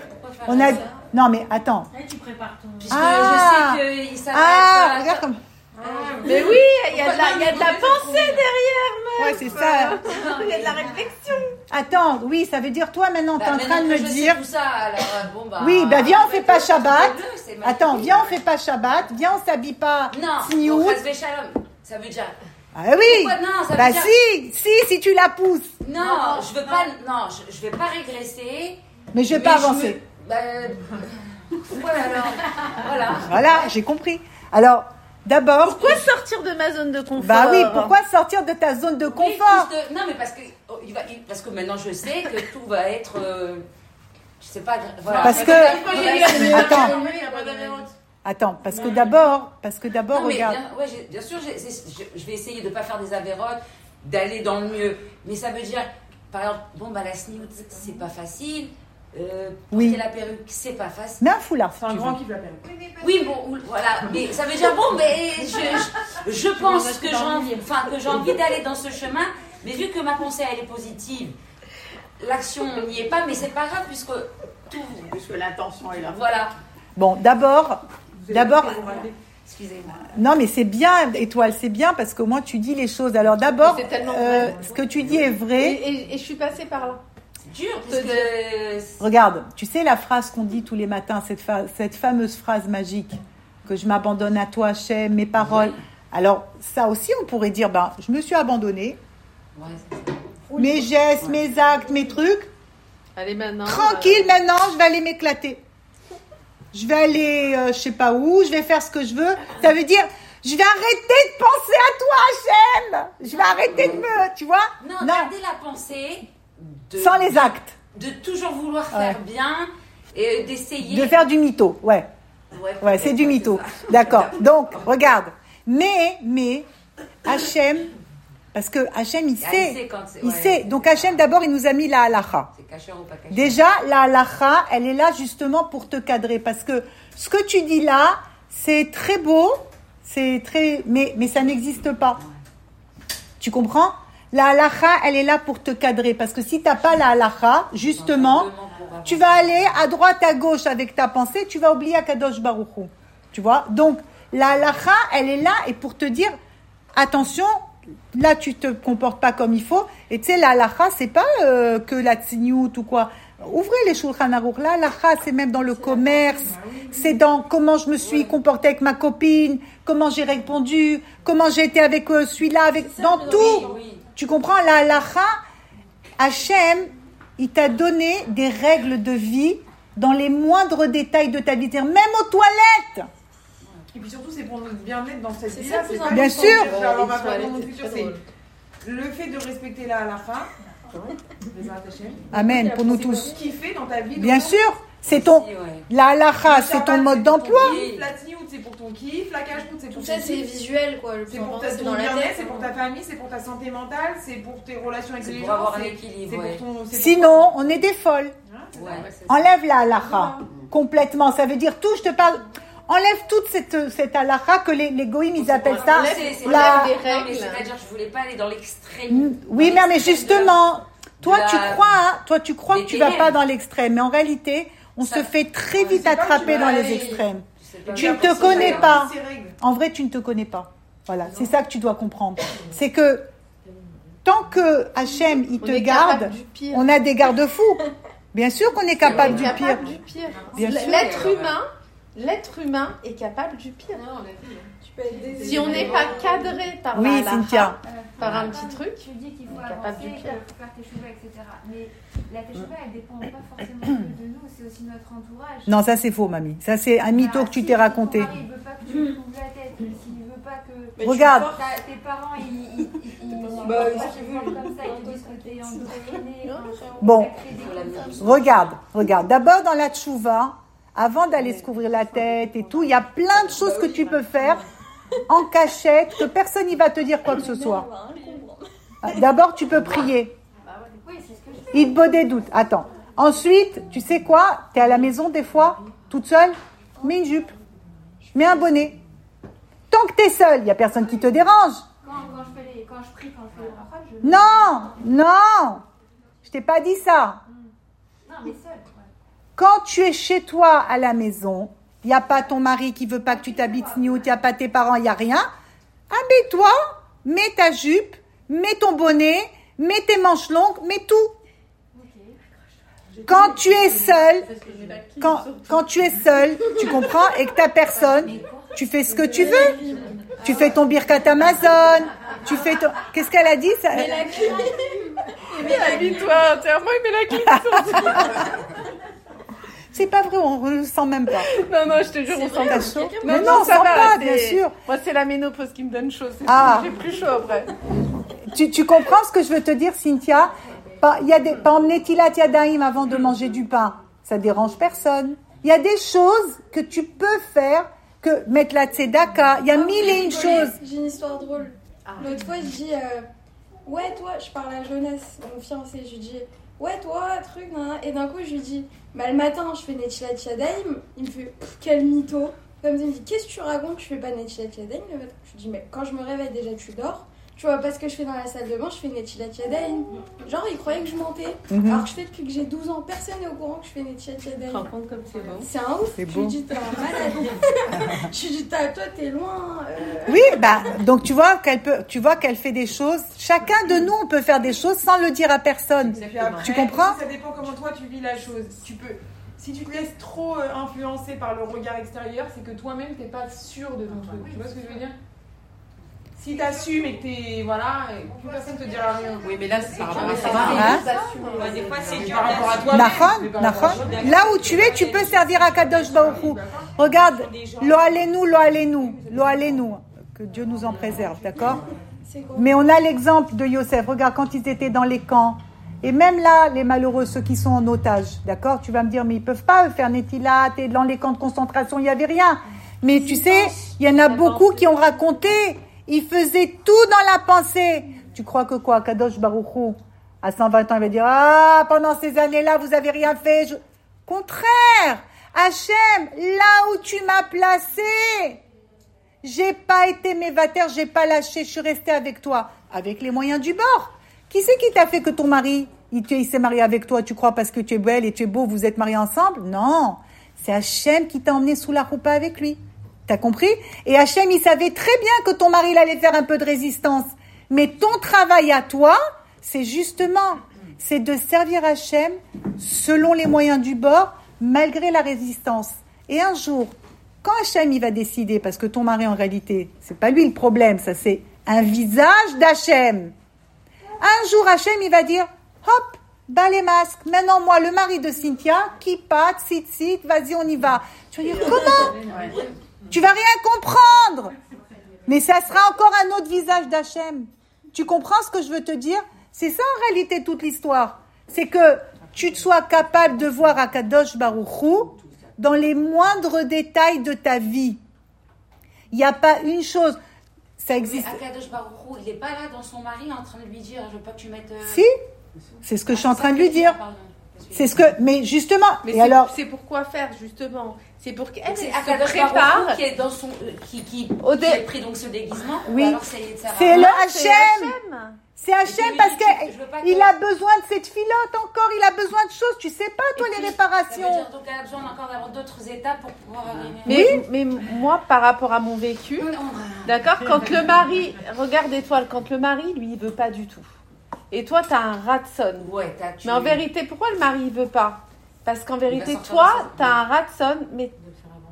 on a... ça Non, mais attends. Là, tu prépares ton. Puisque Ah. je sais qu'il s'arrête. Ah, voilà. regarde comme... Mais oui, il y a de la, il y a de la pensée derrière, Ouais, c'est ça. Il y a de la réflexion. Attends, oui, ça veut dire, toi, maintenant, tu es Bah, en train de me que dire... tout ça, alors, euh, bon, bah, Oui, ben viens, on fait pas Shabbat. Attends, viens, on fait pas Shabbat. Viens, on s'habille pas Non, ça veut dire. Ah oui Pourquoi non, ça veut Bah dire- si, si, si tu la pousses. Non, je veux pas. Non, je, je vais pas régresser. Mais je vais mais pas me- avancer. Bah, pourquoi alors Voilà. Voilà, j'ai compris. Alors, d'abord... Pourquoi sortir de ma zone de confort Bah oui, pourquoi sortir de ta zone de Oui, confort plus de- Non, mais parce que, oh, il va, il- parce que maintenant je sais que tout va être. euh, je sais pas. Voilà. Parce que... Attends, attends, parce que d'abord, parce que d'abord, regarde. bien, ouais, j'ai- bien sûr, je, je vais essayer de ne pas faire des avérotes, d'aller dans le mieux. Mais ça veut dire, par exemple, bon, bah la sniout, c'est pas facile. Euh, Oui. la perruque, c'est pas facile. Mais un foulard, C'est un tu grand qui la perruque. Oui, bon, ou- voilà. Mais ça veut dire, bon, mais je, je, je pense que j'ai envie, enfin, que j'ai envie d'aller dans ce chemin, mais vu que ma pensée, elle est positive, l'action n'y est pas, mais c'est pas grave, puisque tout. Puisque l'intention est là. Voilà. Bon, d'abord, d'abord. Excusez-moi. non, mais c'est bien, Étoile, c'est bien parce qu'au moins tu dis les choses. Alors d'abord, euh, ce que tu dis est vrai. et- et je suis passée par là. C'est dur, puisque. Regarde, tu sais la phrase qu'on dit tous les matins, cette, fa- cette fameuse phrase magique, que je m'abandonne à toi, Hachem, mes paroles. Alors ça aussi, on pourrait dire, ben, je me suis abandonnée, Ouais, mes gestes, mes actes, mes trucs. Allez, maintenant. Tranquille, maintenant, je vais aller m'éclater. Je vais aller, euh, je sais pas où, je vais faire ce que je veux. Ça veut dire, je vais arrêter de penser à toi, Hachem. Je vais arrêter de me, tu vois? Non, Non. gardez la pensée de, Sans les actes. de toujours vouloir faire bien et d'essayer. De faire du mytho, ouais. Ouais, Ouais, c'est du mytho. D'accord. Donc, regarde. Mais, mais, Hachem, parce que Hachem, il Ah, sait. quand Il ouais. sait. Donc, Hachem, d'abord, il nous a mis la halacha. C'est caché ou pas caché? Déjà, la halacha, elle est là justement pour te cadrer. Parce que ce que tu dis là, c'est très beau, c'est très, mais, mais ça n'existe pas. Tu comprends? La halacha, elle est là pour te cadrer. Parce que si tu n'as pas la halacha, justement, tu vas aller à droite, à gauche avec ta pensée, tu vas oublier Akadosh Baruch Hu. Tu vois? Donc, la halacha, elle est là et pour te dire, attention, là, tu te comportes pas comme il faut. Et tu sais, la halacha, c'est pas euh, que la tsignout ou quoi. Ouvrez les Shulchan Aruch. La halacha, c'est même dans le commerce. C'est dans comment je me suis comportée avec ma copine, comment j'ai répondu, comment j'ai été avec euh, celui-là, avec dans tout. Tu comprends? La halacha, Hachem, il t'a donné des règles de vie dans les moindres détails de ta vie, même aux toilettes. Et puis surtout, c'est pour nous bien mettre dans cette C'est vie-là. plus pas. Bien juste sûr. pour dire, on va mon futur, c'est c'est le fait de respecter la halakha. Amen, pour nous C'est pour tous. kiffer dans ta vie. Bien donc, sûr, c'est ton, Si, ouais. la halacha, le c'est ton mode pour d'emploi. La tzniout, c'est pour ton kiff. La cache-route, c'est pour Tout ton ça, c'est kiff. visuel, quoi. Le plus C'est pour important, ta, c'est ton dans la bien-être, tête. c'est pour ta famille, c'est pour ta santé mentale, c'est pour tes relations avec C'est les pour gens. avoir un c'est- équilibre, c'est ouais. pour ton- c'est pour Sinon, on est des folles. Ouais. Enlève la halacha complètement. Ça veut dire tout, je te parle. Enlève toute cette, cette halacha que les, les goïms, ils appellent ça. C'est- la- des règles. c'est-à-dire, je voulais pas aller dans l'extrême. Oui, mais, mais justement, toi, de tu la- crois, hein, toi, tu crois que tu vas pas dans l'extrême. Mais en réalité, on Ça- se fait très vite attraper dans les extrêmes. Tu ne te connais pas. En vrai, tu ne te connais pas. Voilà, c'est ça que tu dois comprendre. C'est que tant que Hachem, il On te garde, on a des garde-fous. Bien sûr qu'on est capable du pire. du pire. Bien L- sûr. L'être humain, l'être humain est capable du pire. Non, on l'a vu. hein. Tu peux être. Si on n'est pas cadré par Oui, la Cynthia. par un petit truc, Tu dis qu'il faut on est capable avancer, du pire. faut faire tes cheveux, etc. Mais la teshuva, elle dépend pas forcément que de nous, c'est aussi notre entourage. Non, ça c'est faux, mamie. Ça c'est un mytho Bah, que tu si t'es raconté. Ton mari, il veut pas que tu lui couvres la tête, s'il veut pas que. Mais Regarde. Ta- tes parents, ils, ils, ils, ils, Bah, ils veulent comme ça, ils te disent que t'es endoctriné. Bon. Regarde, regarde. D'abord dans la tchouva, avant d'aller se couvrir la tête et tout, il y a plein de choses que tu peux faire en cachette, que personne n'y va te dire quoi que ce soit. D'abord, tu peux prier. Il te beau des doutes. Attends. Ensuite, tu sais quoi? Tu es à la maison des fois, toute seule? Mets une jupe. Mets un bonnet. Tant que tu es seule, il n'y a personne qui te dérange. Quand, quand, je fais les, quand je prie, quand je fais les bracha, je. Non, non. Je t'ai pas dit ça. Non, mais seule. Quand tu es chez toi à la maison, il n'y a pas ton mari qui veut pas que tu t'habites il n'y a pas tes parents, il n'y a rien. Habille-toi, mets ta jupe, mets ton bonnet, mets tes manches longues, mets tout. Quand tu es seul, quand, quand tu es seul, tu comprends, et que tu personne, tu fais ce que tu veux. Tu fais ton birkat Amazon, tu fais ton... Qu'est-ce qu'elle a dit ça? Habille-toi entièrement, il met la clim C'est pas vrai, on ne le sent même pas. Non, non, je te jure, on sent pas chaud chaud. Mais non, on sent pas, bien sûr. Moi, c'est la ménopause qui me donne chaud. c'est Ah. J'ai plus chaud après. Tu, tu comprends ce que je veux te dire, Cynthia? Pas- Il y a des, par exemple, Netilat Yadayim avant de manger du pain, ça dérange personne. Il y a des choses que tu peux faire, que mettre la tzedaka, il y a mille et une choses. J'ai une histoire drôle. L'autre fois, je dis, euh, Ouais, toi, je parle à Jeunesse, mon fiancé. Je lui dis Ouais, toi, truc. Et d'un coup, je lui dis Bah, le matin, je fais Netchila Tchadaim. Il me fait Quel mytho. Comme il me dit Qu'est-ce que tu racontes? Je fais pas Netchila Tchadaim le matin. Je lui dis Mais quand je me réveille, déjà, tu dors. Tu vois pas ce que je fais dans la salle de bain, je fais Netchila Tchadaim. Genre, il croyait que je mentais. Mhm. Alors que je fais depuis que j'ai 12 ans, personne n'est au courant que je fais Netchila Tu te Tchadaim. rends compte comme c'est beau C'est un ouf. C'est Je beau. lui dis T'es un malade. je lui dis T'as- Toi, t'es loin. euh. Oui, bah, donc tu vois qu'elle peut, tu vois qu'elle fait des choses. Chacun de nous, on peut faire des choses sans le dire à personne. Après, Tu comprends? Ça dépend comment toi tu vis la chose. Tu peux, si tu te laisses trop euh, influencer par le regard extérieur, c'est que toi-même t'es pas sûr de ton truc. Tu vois ce que je veux dire? Si t'assumes et que t'es voilà, plus personne te dira rien. Oui, mais là, c'est par rapport à ça. Hein Ouais, des fois, c'est dur Par rapport à toi. Là où tu es, tu peux servir à Kadosh Baruch Regarde, lo alenu, lo alenu, lo alenu. Que Dieu nous en préserve, d'accord Mais on a l'exemple de Yosef. Regarde, quand ils étaient dans les camps, et même là, les malheureux, ceux qui sont en otage, d'accord Tu vas me dire, mais ils peuvent pas faire Netilat et dans les camps de concentration, il n'y avait rien. Mais tu sais, il y en a beaucoup qui ont raconté, ils faisaient tout dans la pensée. Tu crois que quoi Kadosh Baruchou, à 120 ans, il va dire, ah, pendant ces années-là, vous avez rien fait. Je- Contraire, Hachem, là où tu m'as placé, j'ai pas été mévataire, j'ai pas lâché, je suis restée avec toi, avec les moyens du bord. Qui c'est qui t'a fait que ton mari, il, il s'est marié avec toi, tu crois parce que tu es belle et tu es beau, vous êtes mariés ensemble? Non, c'est Hachem qui t'a emmené sous la roupa avec lui. T'as compris? Et Hachem, il savait très bien que ton mari, il allait faire un peu de résistance. Mais ton travail à toi, c'est justement, c'est de servir Hachem selon les moyens du bord, malgré la résistance. Et un jour, quand Hachem il va décider, parce que ton mari en réalité, c'est pas lui le problème, ça c'est un visage d'Hachem. Un jour Hachem il va dire, hop, bas les masques. Maintenant moi, le mari de Cynthia, qui pat, sit, sit, vas-y on y va. Tu vas dire comment? Tu vas rien comprendre. Mais ça sera encore un autre visage d'Hachem. Tu comprends ce que je veux te dire? C'est ça en réalité toute l'histoire. C'est que tu sois capable de voir Akadosh Baruchou dans les moindres détails de ta vie. Il n'y a pas une chose. Ça Mais existe. Akadosh Baruchou, il n'est pas là dans son mari en train de lui dire Je veux pas que tu mettes. euh, Si C'est ce que je suis en train de lui dire. C'est ce que. Mais justement. Mais Et alors. c'est pourquoi faire justement? C'est pour qu'elle C'est se prépare. Qui est dans son. euh, qui, qui, Au qui dé- a pris donc ce déguisement. Oui. C'est le Hachem. C'est Hachem parce qu'il que- a besoin de cette filote encore. Il a besoin de choses. Tu sais pas, toi, les réparations. Ça veut dire donc elle a besoin encore d'avoir d'autres étapes pour pouvoir arriver. Mais, mais moi, par rapport à mon vécu, d'accord, quand le mari, regarde étoile, quand le mari, lui, il veut pas du tout. Et toi, tu as un ratson. Ouais, t'as tu- Mais en vérité, pourquoi le mari, il veut pas? Parce qu'en vérité, toi, tu as un ratson, mais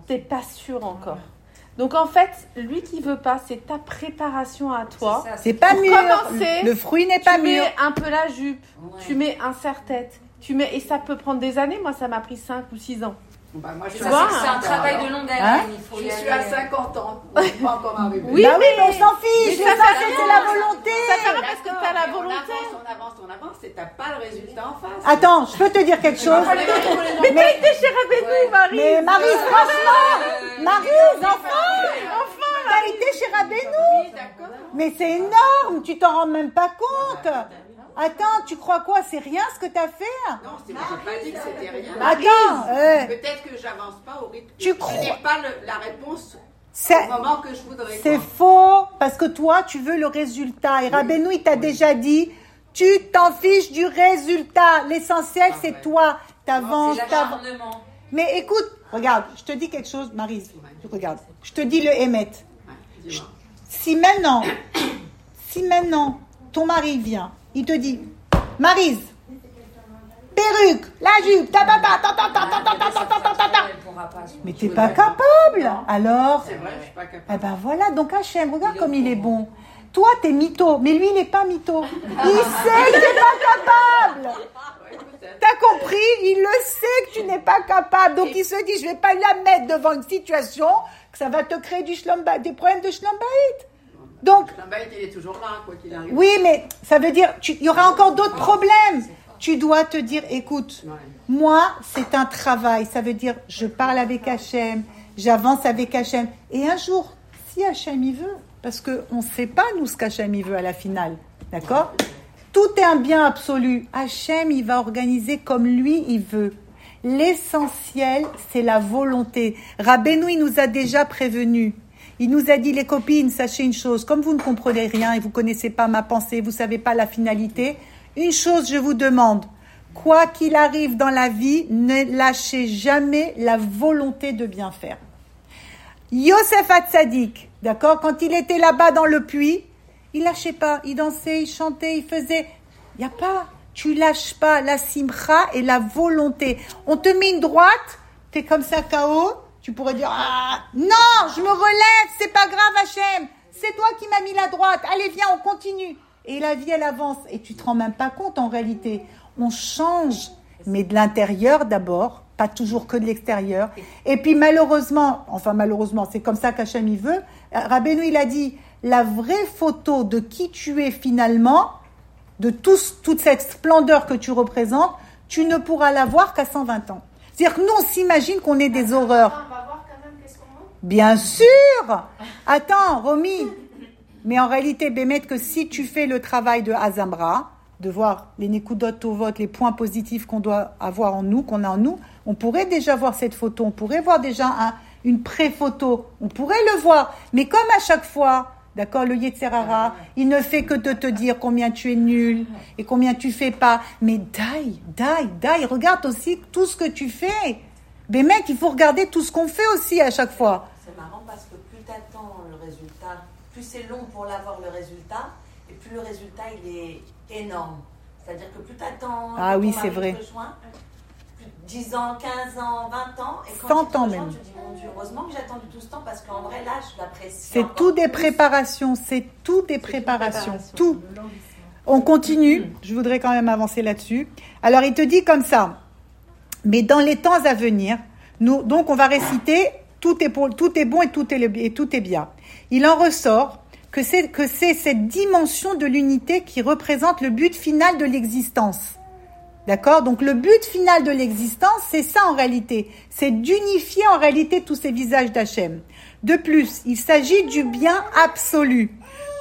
t'es pas sûr encore. Donc en fait, lui qui veut pas, c'est ta préparation à toi. C'est ça, C'est pas Pour mûr. commencer, Le fruit n'est Tu pas mets mûr. un peu la jupe, Ouais. tu mets un serre-tête, tu mets et ça peut prendre des années. Moi, ça m'a pris 5 ou 6 ans. Bah, moi, je Ça, suis vois, c'est un travail de longue haleine. Hein il faut Je y suis aller. à 50 ans. Je suis pas encore arrivée. Oui, bah oui, mais- mais on s'en fiche. mais ça fait c'est la volonté. Ça fait rien parce que t'as la volonté. On avance, on avance, on avance, et t'as pas le résultat en face. Attends, je peux te dire quelque chose. Mais t'as été chez Rabbeinu, Marie. Mais Marie, franchement, Marie, enfant, t'as été chez d'accord. Mais c'est énorme, tu t'en rends même pas compte. Attends, tu crois quoi? C'est rien ce que t'as fait? Non, c'est- j'ai pas dit que c'était rien. Attends, euh, Peut-être que j'avance pas au rythme. Tu Je crois- n'ai pas le- la réponse c'est au moment que je voudrais. c'est quoi. faux parce que toi, tu veux le résultat. Et Rabbeinu, il t'a déjà dit, tu t'en fiches du résultat. L'essentiel, c'est toi. T'avances, t'avances. l'acharnement. Mais écoute, regarde, je te dis quelque chose, Marise. Regarde, je te dis le émet. Ouais, dis-moi. Si maintenant, si maintenant, ton mari vient, il te dit, Marise, perruque, la jupe, ta ta ta ta ta ta ta ta ta ta ta ta. Mais t'es pas capable. Alors, C'est vrai, je suis pas capable. eh ben voilà, donc Hachem, regarde comme il est bon. Toi, t'es mytho, mais lui, il n'est pas mytho. Il sait que t'es pas capable. T'as compris Il le sait que tu n'es pas capable. Donc il se dit, je vais pas la mettre devant une situation que ça va te créer du des problèmes de schlambaït. Donc, Lambert, il est toujours là, quoi qu'il arrive. oui, mais ça veut dire, il y aura encore d'autres problèmes. Tu dois te dire, écoute, Ouais. moi, c'est un travail. Ça veut dire, je parle avec Hachem, j'avance avec Hachem. Et un jour, si Hachem y veut, parce qu'on ne sait pas, nous, ce qu'Hachem y veut à la finale. D'accord? Tout est un bien absolu. Hachem, il va organiser comme lui, il veut. L'essentiel, c'est la volonté. Rabbeinu, il nous a déjà prévenus. Il nous a dit, les copines, sachez une chose, comme vous ne comprenez rien et vous connaissez pas ma pensée, vous savez pas la finalité, une chose je vous demande, quoi qu'il arrive dans la vie, ne lâchez jamais la volonté de bien faire. Yosef Hatzadik, d'accord, quand il était là-bas dans le puits, il lâchait pas, il dansait, il chantait, il faisait. Il n'y a pas, tu lâches pas la simcha et la volonté. On te met une droite, tu es comme ça KO, tu pourrais dire ah non, je me relève, c'est pas grave Hachem, c'est toi qui m'as mis la droite. Allez viens, on continue. Et la vie elle avance et tu te rends même pas compte en réalité. On change, mais de l'intérieur d'abord, pas toujours que de l'extérieur. Et puis malheureusement, enfin malheureusement, c'est comme ça qu'Hachem il veut. Rabbeinu il a dit la vraie photo de qui tu es finalement, de toute cette splendeur que tu représentes, tu ne pourras la voir qu'à 120 ans. C'est-à-dire que nous, on s'imagine qu'on est des horreurs. On va voir quand même qu'est-ce qu'on montre. Bien sûr Attends, Romy Mais en réalité, Bémet, que si tu fais le travail de Azamra, de voir les Nekudot au vote, les points positifs qu'on doit avoir en nous, qu'on a en nous, on pourrait déjà voir cette photo, on pourrait voir déjà un- une pré-photo, on pourrait le voir. Mais comme à chaque fois, d'accord, le Yetzerara, il ne fait que de te dire combien tu es nul et combien tu fais pas. Mais daï, daï, daï, regarde aussi tout ce que tu fais. Mais mec, il faut regarder tout ce qu'on fait aussi à chaque fois. C'est marrant parce que plus tu attends le résultat, plus c'est long pour l'avoir le résultat, et plus le résultat il est énorme. C'est-à-dire que plus tu attends Ah oui, c'est vrai. 10 ans, 15 ans, 20 ans, et quand 100 tu te ans même. tu dis mon Dieu, heureusement que j'ai attendu tout ce temps parce qu'en vrai là je l'apprécie. C'est tout des préparations, c'est tout des préparations, tout. On continue, je voudrais quand même avancer là-dessus. Alors il te dit comme ça, mais dans les temps à venir, nous, donc on va réciter tout est, tout est bon et tout est, tout est bien. Il en ressort que c'est que c'est cette dimension de l'unité qui représente le but final de l'existence. D'accord? Donc le but final de l'existence, c'est ça en réalité. C'est d'unifier en réalité tous ces visages d'Hachem. De plus, il s'agit du bien absolu,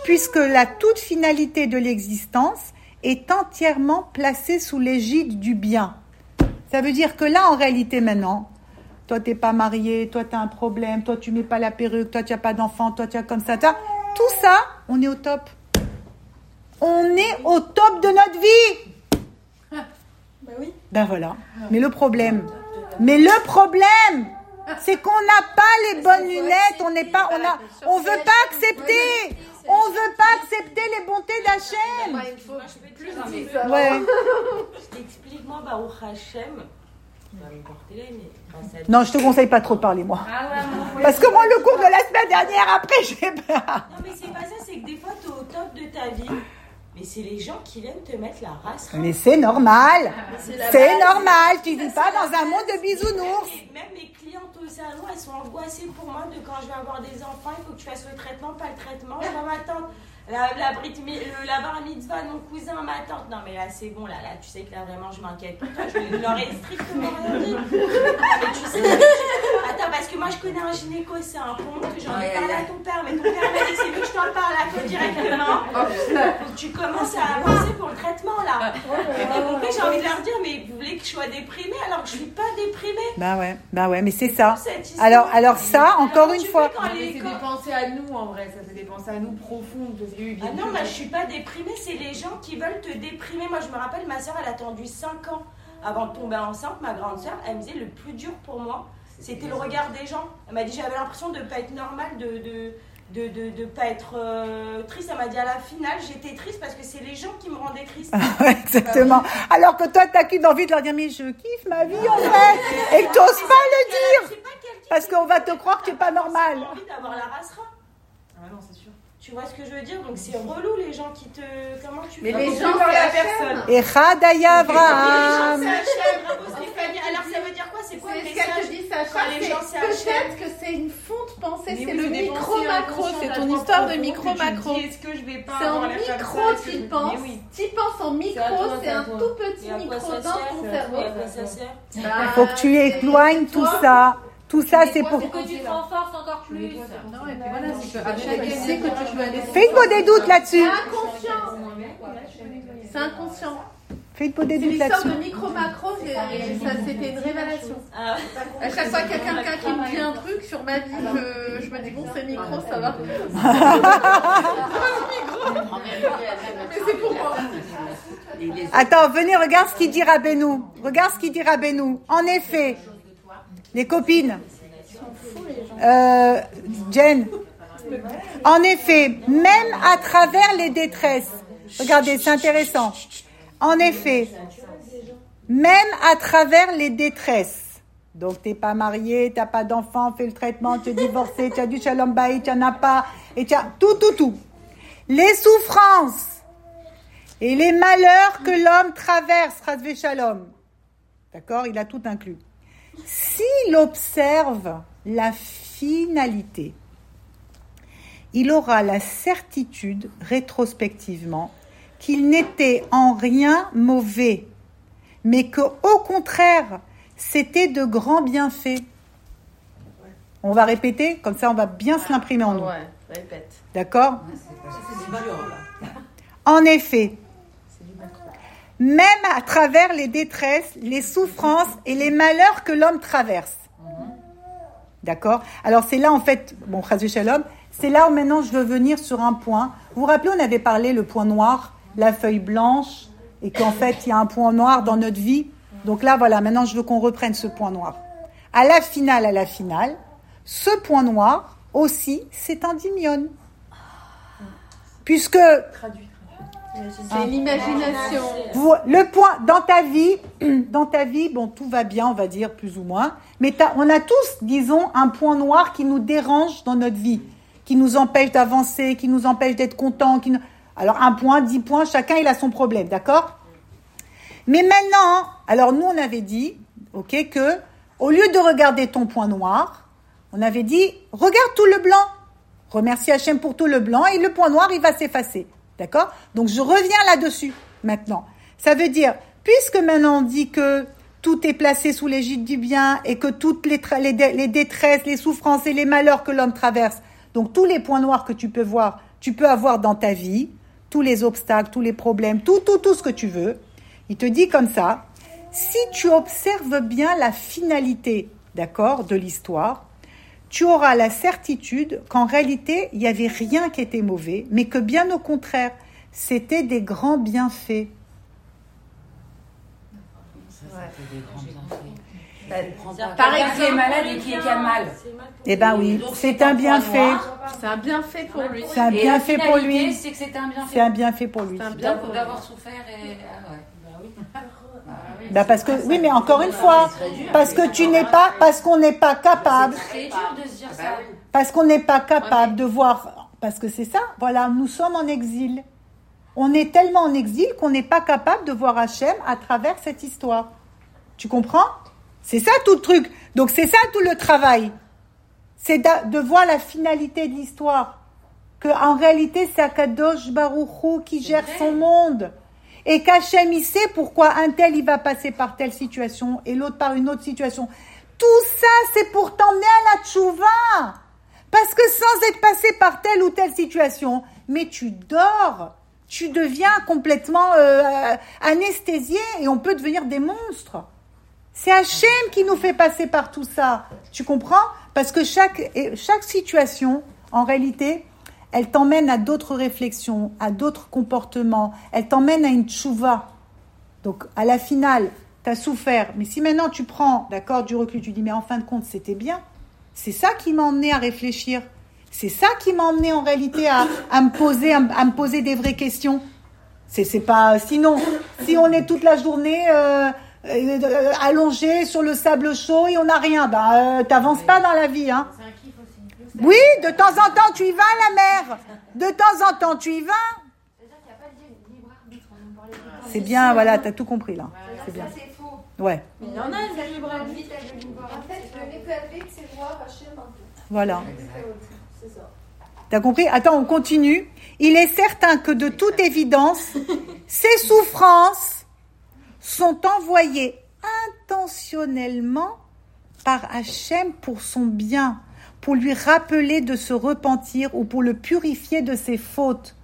puisque la toute finalité de l'existence est entièrement placée sous l'égide du bien. Ça veut dire que là, en réalité, maintenant, toi, t'es pas marié, toi, tu as un problème, toi, tu mets pas la perruque, toi, tu n'as pas d'enfant, toi, tu as comme ça, t'as- Tout ça, on est au top. On est au top de notre vie. Bah oui. Ben voilà. Mais le problème, mais le problème, c'est qu'on n'a pas les bonnes lunettes, on n'est pas, on a, on veut pas accepter, on veut pas accepter les bontés d'Hachem. Ouais. Baruch porter là, mais grâce à Non, je te conseille pas trop de parler, moi. Ah moi, Parce que moi, le cours de la semaine dernière, après, j'ai peur. Non, mais c'est pas ça, c'est que des fois, t'es au top de ta vie, mais c'est les gens qui viennent te mettre la race. Mais c'est normal. c'est la C'est normal. Tu vis pas dans un monde de bisounours. Même mes clientes au salon, elles sont angoissées pour moi de quand je vais avoir des enfants, il faut que tu fasses le traitement, pas le traitement. Je vois ma tante, la, la, le, la bar mitzvah de mon cousin, ma tante. Non, mais là, c'est bon, là, là, tu sais que là, vraiment, je m'inquiète pour toi. Je leur ai strictement rien dit. Mais tu sais, attends, parce que moi, je connais un gynéco, c'est un pont, que j'en ai parlé à ton père, mais ton père m'a dit, c'est mieux que je t'en parle à toi directement. Faut que tu commences à avancer pour le traitement, là. T'as compris, j'ai envie de leur dire, mais vous voulez que je sois déprimée alors que je suis pas déprimée. Bah ouais, bah ouais, mais c'est ça. Alors, alors ça, encore Alors, une tu fois. quand les- c'est des pensées à nous en vrai, ça c'est des pensées à nous profondes. Ah non, moi je suis pas déprimée, c'est les gens qui veulent te déprimer. Moi je me rappelle, ma soeur elle a attendu 5 ans avant de tomber enceinte. Ma grande soeur, elle me disait le plus dur pour moi, c'était le regard des gens. Elle m'a dit j'avais l'impression de pas être normale, de de de, de, de pas être euh, triste. Elle m'a dit à la finale j'étais triste parce que c'est les gens qui me rendaient triste. Ouais, Exactement. Alors que toi, t'as qu'une envie de leur dire, mais je kiffe ma vie en fait. Et que t'oses pas le dire. Parce qu'on va te croire que tu n'es pas normal. J'ai envie d'avoir la. Ah non, c'est sûr. Tu vois ce que je veux dire? Donc c'est relou les gens qui te. Comment tu Mais fais? les gens, c'est la personne. Et Radaya Les gens, Avraham. c'est Hachem, bravo Stéphanie. Alors ça veut dire quoi? C'est quoi le C'est ce qu'elle message te dit, Sacha, peut-être que c'est une fonte pensée, c'est le micro-macro, c'est ton toi histoire de que micro-macro. dis, Est-ce que je vais pas C'est en micro que tu penses, tu penses en micro, c'est un tout petit micro dans ton cerveau. sert? Il faut que tu éloignes tout ça. Tout ça, c'est pour. que tu te renforces encore plus. Non, et puis voilà, c'est que Hachem, il sait que tu veux aller. Fais-moi des doutes là-dessus. Inconscient. C'est inconscient. Fais une peau C'est d'éduque l'histoire là-dessus. de micro-macro, c'était une révélation. Ah. À chaque fois qu'il y a quelqu'un qui me dit un truc sur ma vie, je, je me dis bon c'est micro, ça va. Mais c'est pour moi. Attends, venez, regarde ce qu'il dit Rabbeinu. Regarde ce qu'il dit Rabbeinu. En effet, les copines, euh, Jen, en effet, même à travers les détresses, regardez, c'est intéressant. En effet, même à travers les détresses, donc t'es pas marié, t'as pas d'enfant, fais le traitement, tu es divorcé, tu as du shalom baït, tu en as pas, et tu tout, tout, tout. Les souffrances et les malheurs que l'homme traverse, Razvé Shalom. D'accord Il a tout inclus. S'il observe la finalité, il aura la certitude, rétrospectivement, qu'il n'était en rien mauvais, mais que, au contraire, c'était de grands bienfaits. On va répéter, comme ça on va bien se l'imprimer en nous. Ouais, répète. D'accord? En effet, même à travers les détresses, les souffrances et les malheurs que l'homme traverse. D'accord? Alors c'est là en fait, bon, Shalom, c'est là où maintenant je veux venir sur un point. Vous vous rappelez, on avait parlé le point noir, la feuille blanche, et qu'en fait il y a un point noir dans notre vie. Donc là, voilà, maintenant je veux qu'on reprenne ce point noir. À la finale, à la finale, ce point noir aussi, c'est un dimion. Puisque C'est l'imagination. le point dans ta vie, dans ta vie, bon, tout va bien, on va dire plus ou moins, mais on a tous, disons, un point noir qui nous dérange dans notre vie, qui nous empêche d'avancer, qui nous empêche d'être content. Qui nous- Alors un point, dix points, chacun il a son problème, d'accord? Mais maintenant, alors nous on avait dit, ok, que au lieu de regarder ton point noir, on avait dit, regarde tout le blanc. Remercie Hachem pour tout le blanc et le point noir il va s'effacer. D'accord? Donc je reviens là-dessus maintenant. Ça veut dire, puisque maintenant on dit que tout est placé sous l'égide du bien et que toutes les, les détresses, les souffrances et les malheurs que l'homme traverse, donc tous les points noirs que tu peux voir, tu peux avoir dans ta vie, tous les obstacles, tous les problèmes, tout, tout, tout ce que tu veux. Il te dit comme ça, si tu observes bien la finalité, d'accord, de l'histoire, tu auras la certitude qu'en réalité, il n'y avait rien qui était mauvais, mais que bien au contraire, c'était des grands bienfaits. Par Quelqu'un qui est exemple- malade et qui, a mal. Eh ben oui, c'est c'est un bienfait. C'est un bienfait pour lui. C'est un bienfait pour lui. C'est que c'est un bienfait. C'est un bienfait pour lui. C'est un bien pour lui. D'avoir souffert et. Ah. Bah parce que oui, mais encore une fois, parce que tu n'es pas, parce qu'on n'est pas capable, C'est dur de se dire ça. parce qu'on n'est pas capable de voir, parce que c'est ça. Voilà, nous sommes en exil. On est tellement en exil qu'on n'est pas capable de voir Hachem à travers cette histoire. Tu comprends? C'est ça tout le truc. Donc c'est ça tout le travail. C'est de voir la finalité de l'histoire. Que en réalité c'est Akadosh Baruchou qui gère son monde. Et qu'Hachem il sait pourquoi un tel il va passer par telle situation et l'autre par une autre situation. Tout ça c'est pour t'emmener à la tchouva. Parce que sans être passé par telle ou telle situation, mais tu dors, tu deviens complètement euh, anesthésié et on peut devenir des monstres. C'est Hachem qui nous fait passer par tout ça. Tu comprends? Parce que chaque, chaque situation, en réalité, elle t'emmène à d'autres réflexions, à d'autres comportements. Elle t'emmène à une tchouva. Donc, à la finale, tu as souffert. Mais si maintenant tu prends, d'accord, du recul, tu dis, mais en fin de compte, c'était bien. C'est ça qui m'a emmené à réfléchir. C'est ça qui m'a emmené en réalité à, à me poser, à, me- poser des vraies questions. C'est, c'est pas. Sinon, si on est toute la journée euh, euh, euh, allongé sur le sable chaud et on n'a rien, ben t'avances pas dans la vie, hein. C'est un kiff aussi. Oui, de temps en temps tu y vas à la mer. De temps en temps tu y vas. En. C'est bien, voilà, t'as tout compris là. C'est bien. Ça, c'est faux. Ouais, Mais il y en a Ça, libre arbitre. En fait, le libre arbitre, c'est voir Hachem un peu. voilà. C'est ça. T'as compris? Attends, on continue. Il est certain que de toute évidence, ces souffrances sont envoyées intentionnellement par Hachem pour son bien, pour lui rappeler de se repentir ou pour le purifier de ses fautes.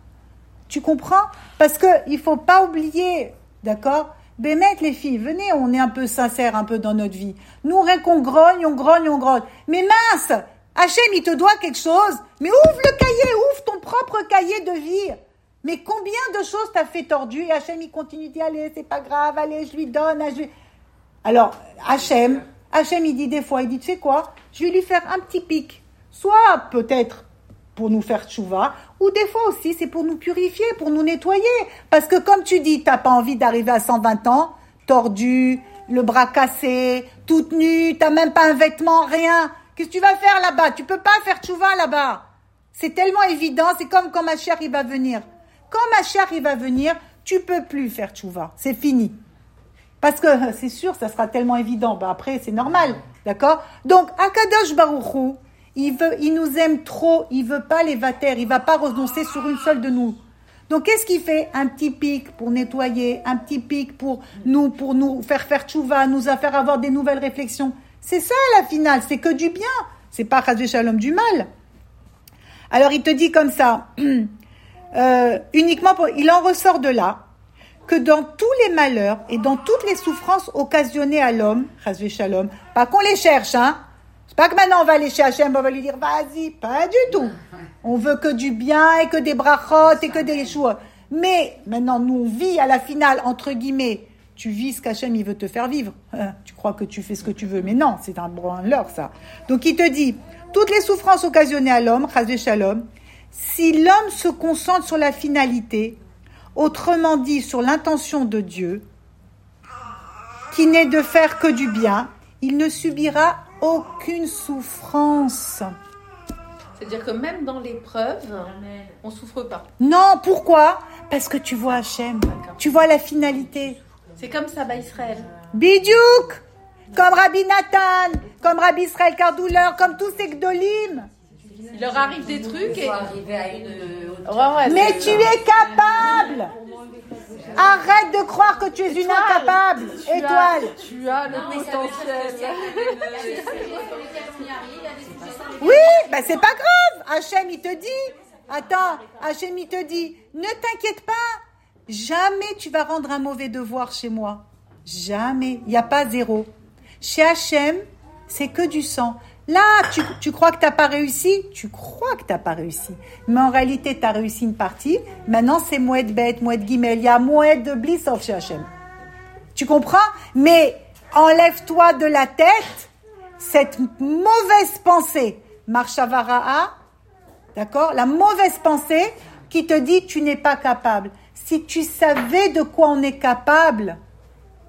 Tu comprends? Parce que il faut pas oublier, d'accord? Bémet les filles, venez, on est un peu sincères un peu dans notre vie. Nous, rien qu'on grogne, on grogne, on grogne. Mais mince Hachem, il te doit quelque chose. Mais ouvre le cahier, ouvre ton propre cahier de vie. Mais combien de choses t'as fait tordu et Hachem, il continue d'y aller, c'est pas grave, allez, je lui donne. Je. Alors, Hachem, Hachem, il dit des fois, il dit, tu sais quoi? Je vais lui faire un petit pic. Soit peut-être pour nous faire tchouva, ou des fois aussi c'est pour nous purifier, pour nous nettoyer. Parce que comme tu dis, t'as pas envie d'arriver à 120 ans, tordu, le bras cassé, toute nue, t'as même pas un vêtement, rien. Qu'est-ce que tu vas faire là-bas? Tu peux pas faire tchouva là-bas. C'est tellement évident, c'est comme quand ma chère il va venir. Quand ma chère il va venir, tu peux plus faire tchouva. C'est fini. Parce que c'est sûr, ça sera tellement évident. Bah après, c'est normal. D'accord? Donc, Akadosh Baruchou, il veut, il nous aime trop, il veut pas les vater, il va pas renoncer sur une seule de nous. Donc qu'est-ce qu'il fait? Un petit pic pour nettoyer, un petit pic pour nous, pour nous faire faire tchouva, nous faire avoir des nouvelles réflexions. C'est ça la finale, c'est que du bien. C'est pas Chazé Shalom du mal. Alors il te dit comme ça, euh, uniquement pour, il en ressort de là que dans tous les malheurs et dans toutes les souffrances occasionnées à l'homme, Shalom, pas qu'on les cherche, hein, c'est pas que maintenant on va aller chez Hachem, on va lui dire vas-y, pas du tout. On veut que du bien et que des brachot et que des choix. Mais maintenant nous on vit à la finale entre guillemets. Tu vis ce qu'Hachem il veut te faire vivre. Hein, tu crois que tu fais ce que tu veux, mais non, c'est un branleur ça. Donc il te dit toutes les souffrances occasionnées à l'homme, Shalom, si l'homme se concentre sur la finalité, autrement dit sur l'intention de Dieu, qui n'est de faire que du bien, il ne subira aucune souffrance. C'est-à-dire que même dans l'épreuve, on souffre pas. Non, pourquoi? Parce que tu vois Hachem, tu vois la finalité. C'est comme ça, bah Israël. Bidiouk Comme Rabbi Nathan, comme Rabbi Israël Cardouleur, comme tous ces Gdolim. Il leur arrive des trucs et... Mais tu es capable Arrête de croire que tu es une incapable. Étoile. tu as le potentiel. Oui, ben c'est pas grave. Hachem, il te dit. Attends, Hachem, il te dit. Ne t'inquiète pas. Jamais tu vas rendre un mauvais devoir chez moi. Jamais. Il n'y a pas zéro. Chez Hachem, c'est que du sang. Là, tu, crois que tu pas réussi? Tu crois que tu pas réussi. Mais en réalité, tu as réussi une partie. Maintenant, c'est mouette bête, mouette guimel. Il y a de bliss chez Hachem. Tu comprends? Mais enlève-toi de la tête cette mauvaise pensée. Marchavara'a, d'accord? La mauvaise pensée qui te dit tu n'es pas capable. Si tu savais de quoi on est capable,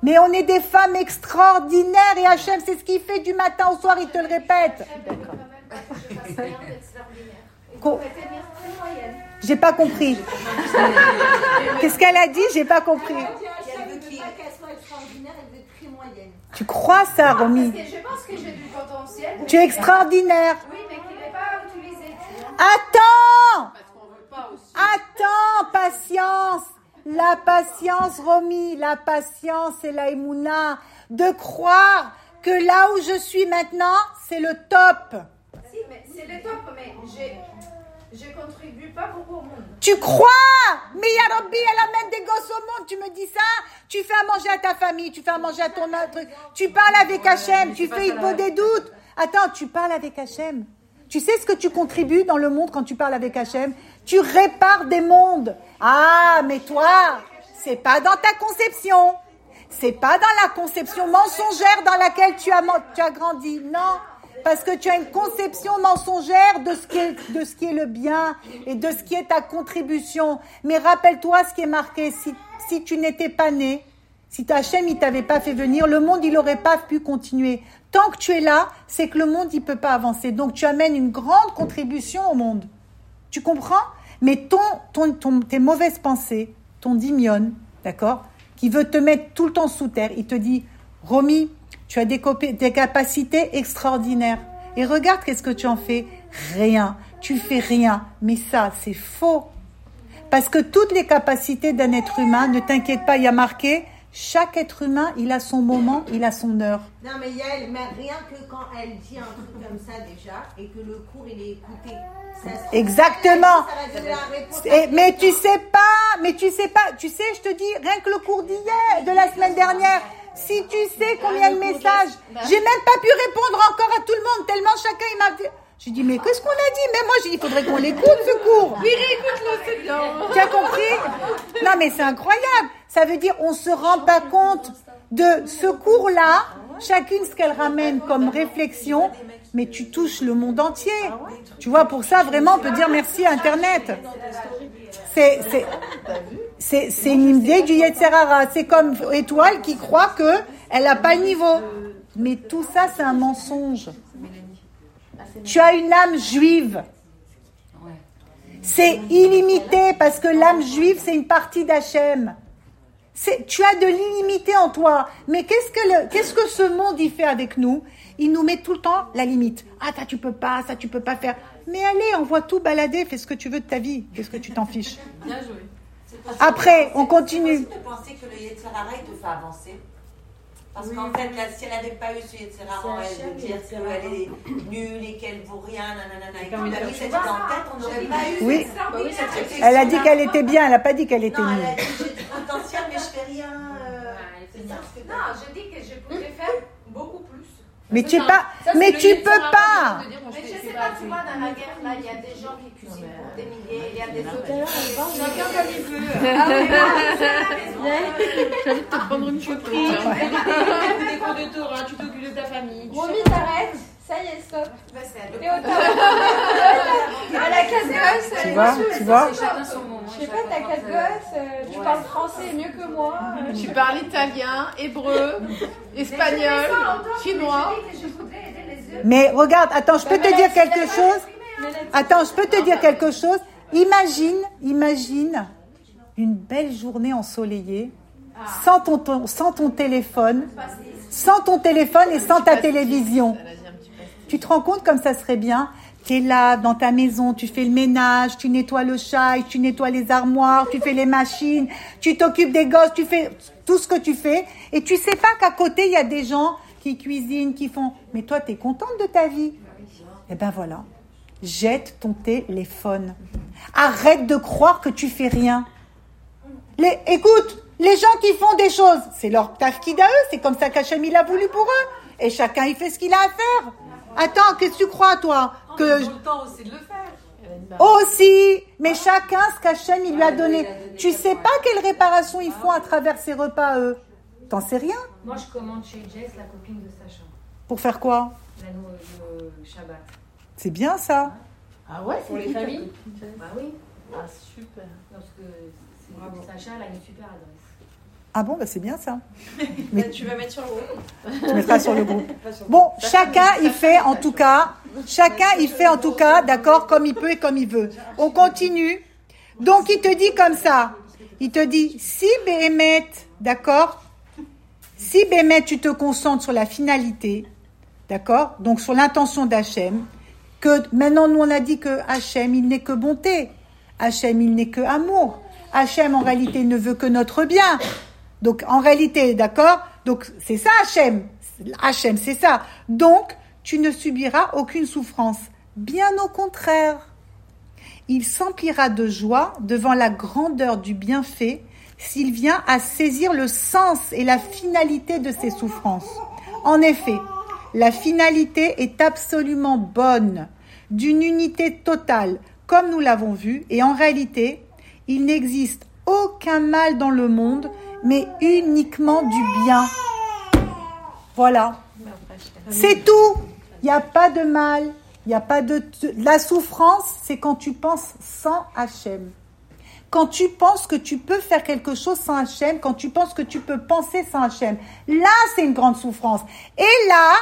mais on est des femmes extraordinaires et Hachem, c'est ce qu'il fait du matin au soir, il te le répète. J'ai pas compris. Qu'est-ce qu'elle a dit? J'ai pas compris. Tu crois ça, Romy? Je pense que j'ai du potentiel. Tu es extraordinaire. Oui, mais qui n'est pas utilisé. Attends Attends, patience la patience, Romy, la patience et la émouna, de croire que là où je suis maintenant, c'est le top. Si, mais c'est le top, mais je contribue pas beaucoup au monde. Tu crois? Mais Yarobi, elle amène des gosses au monde, tu me dis ça? Tu fais à manger à ta famille, tu fais à manger à ton autre, tu parles avec Hachem, tu fais il faut des doutes. Attends, tu parles avec Hachem. Tu sais ce que tu contribues dans le monde quand tu parles avec Hachem Tu répares des mondes. Ah, mais toi, c'est pas dans ta conception. C'est pas dans la conception mensongère dans laquelle tu as, tu as grandi. Non, parce que tu as une conception mensongère de ce, qui est, de ce qui est le bien et de ce qui est ta contribution. Mais rappelle-toi ce qui est marqué. Si, si tu n'étais pas né, si ta chaîne il t'avait pas fait venir, le monde il n'aurait pas pu continuer. Tant que tu es là, c'est que le monde il peut pas avancer. Donc tu amènes une grande contribution au monde. Tu comprends? Mais ton, ton, tes mauvaises pensées, ton dimion, d'accord, qui veut te mettre tout le temps sous terre, il te dit, Romy, tu as des, des capacités extraordinaires. Et regarde qu'est-ce que tu en fais. Rien. Tu fais rien. Mais ça, c'est faux. Parce que toutes les capacités d'un être humain, ne t'inquiète pas, il y a marqué, Chaque être humain, il a son moment, il a son heure. Non, mais Yael, mais rien que quand elle dit un truc comme ça déjà, et que le cours il est écouté. ça se- Exactement. Ça va donner la réponse à Et- mais tu sais pas, mais tu sais pas, tu sais, je te dis, rien que le cours d'hier, de la semaine dernière, si tu sais combien de messages, j'ai même pas pu répondre encore à tout le monde, tellement chacun il m'a dit. J'ai dit, mais qu'est-ce qu'on a dit? Mais moi, j'ai dit, il faudrait qu'on l'écoute, ce cours. Oui, réécoute-le, c'est. Tu as compris? Non, mais c'est incroyable. Ça veut dire, on se rend pas compte de ce cours-là, chacune ce qu'elle ramène comme réflexion, mais tu touches le monde entier. Tu vois, pour ça, vraiment, on peut dire merci à Internet. C'est, c'est, c'est, c'est une idée du Yetzerara. C'est comme Étoile qui croit que elle n'a pas le niveau. Mais tout ça, c'est un mensonge. Tu as une âme juive. C'est illimité parce que l'âme juive, c'est une partie d'Hachem. Tu as de l'illimité en toi. Mais qu'est-ce que, le, qu'est-ce que ce monde y fait avec nous? Il nous met tout le temps la limite. Ah, ça tu peux pas, ça tu peux pas faire. Mais allez, on voit tout balader, fais ce que tu veux de ta vie. Qu'est-ce que tu t'en fiches Bien joué. Après, on continue. C'est possible de penser que le Yetzirara, il te fait avancer? Parce qu'en fait, là, si elle n'avait pas eu ce C'est elle de dire le qu'elle est nulle et qu'elle vaut rien, nanana, et qu'on a mis cette ça. idée en tête, on n'aurait pas eu Oui. cette- cette réflexion. Elle a dit qu'elle était bien, elle n'a pas dit qu'elle était Non, elle nulle. a dit j'ai du potentiel, mais je fais rien. euh, ça, Non, je dis que je pourrais faire beaucoup plus. Mais tu es pas, mais tu peux pas. Mais je sais pas, tu vois, dans la guerre, là, il y a des gens qui cuisinent pour des milliers, il y a des autres. Chacun comme il veut. Ah oui, J'ai envie de te prendre une photo. Tu fais des cours de Torah, tu t'occupes de ta famille. tu Romy, sais- t'arrêtes. Ça y est, stop. Bah, c'est top. À la quatre gosses. Tu vois, tu vois. Je sais pas, t'as quatre gosses, euh, tu parles français mieux que moi. euh, Tu parles italien, hébreu, espagnol, chinois. Mais regarde, attends, je peux te dire quelque chose. Attends, je peux te dire quelque chose. Imagine, imagine une belle journée ensoleillée, sans ton, ton- sans ton téléphone, sans ton téléphone et sans ta télévision. Tu te rends compte comme ça serait bien? Tu es là dans ta maison, tu fais le ménage, tu nettoies le chat, tu nettoies les armoires, tu fais les machines, tu t'occupes des gosses, tu fais tout ce que tu fais. Et tu sais pas qu'à côté, il y a des gens qui cuisinent, qui font... Mais toi, tu es contente de ta vie? Eh ben voilà. Jette ton téléphone. Arrête de croire que tu fais rien. Écoute, les gens qui font des choses, c'est leur tafkid à eux, c'est comme ça qu'Hachem il a voulu pour eux. Et chacun il fait ce qu'il a à faire. Attends, qu'est-ce que tu crois toi que le temps aussi de le faire. aussi, mais chacun ce qu'Hachem il lui a donné. Tu sais pas quelle réparation ils font à travers ses repas eux. T'en sais rien Moi, je commande chez Jess, la copine de Sacha, Pour faire quoi le Shabbat. C'est bien ça. Ah ouais Pour les familles Bah oui, Ah super. parce que Sacha, elle a une super adresse. Ah bon, bah c'est bien ça. bah, tu vas mettre sur le groupe. Tu mettras sur le groupe. Bon, chacun il fait en tout cas, chacun il fait en tout cas, d'accord, comme il peut et comme il veut. On continue. Donc il te dit comme ça. Il te dit si Béhémet, d'accord, si Béhémet tu te concentres sur la finalité, d'accord, donc sur l'intention d'Hachem, que maintenant nous on a dit que Hachem il n'est que bonté, Hachem il n'est que amour, Hachem en réalité ne veut que notre bien. Donc en réalité, d'accord? Donc c'est ça Hachem. Hachem, c'est ça. Donc tu ne subiras aucune souffrance. Bien au contraire. Il s'emplira de joie devant la grandeur du bienfait s'il vient à saisir le sens et la finalité de ses souffrances. En effet, la finalité est absolument bonne, d'une unité totale, comme nous l'avons vu, et en réalité, il n'existe aucun mal dans le monde, mais uniquement du bien. Voilà. C'est tout. Il n'y a pas de mal. Il n'y a pas de... La souffrance, c'est quand tu penses sans Hachem. Quand tu penses que tu peux faire quelque chose sans Hachem, quand tu penses que tu peux penser sans Hachem. Là, c'est une grande souffrance. Et là,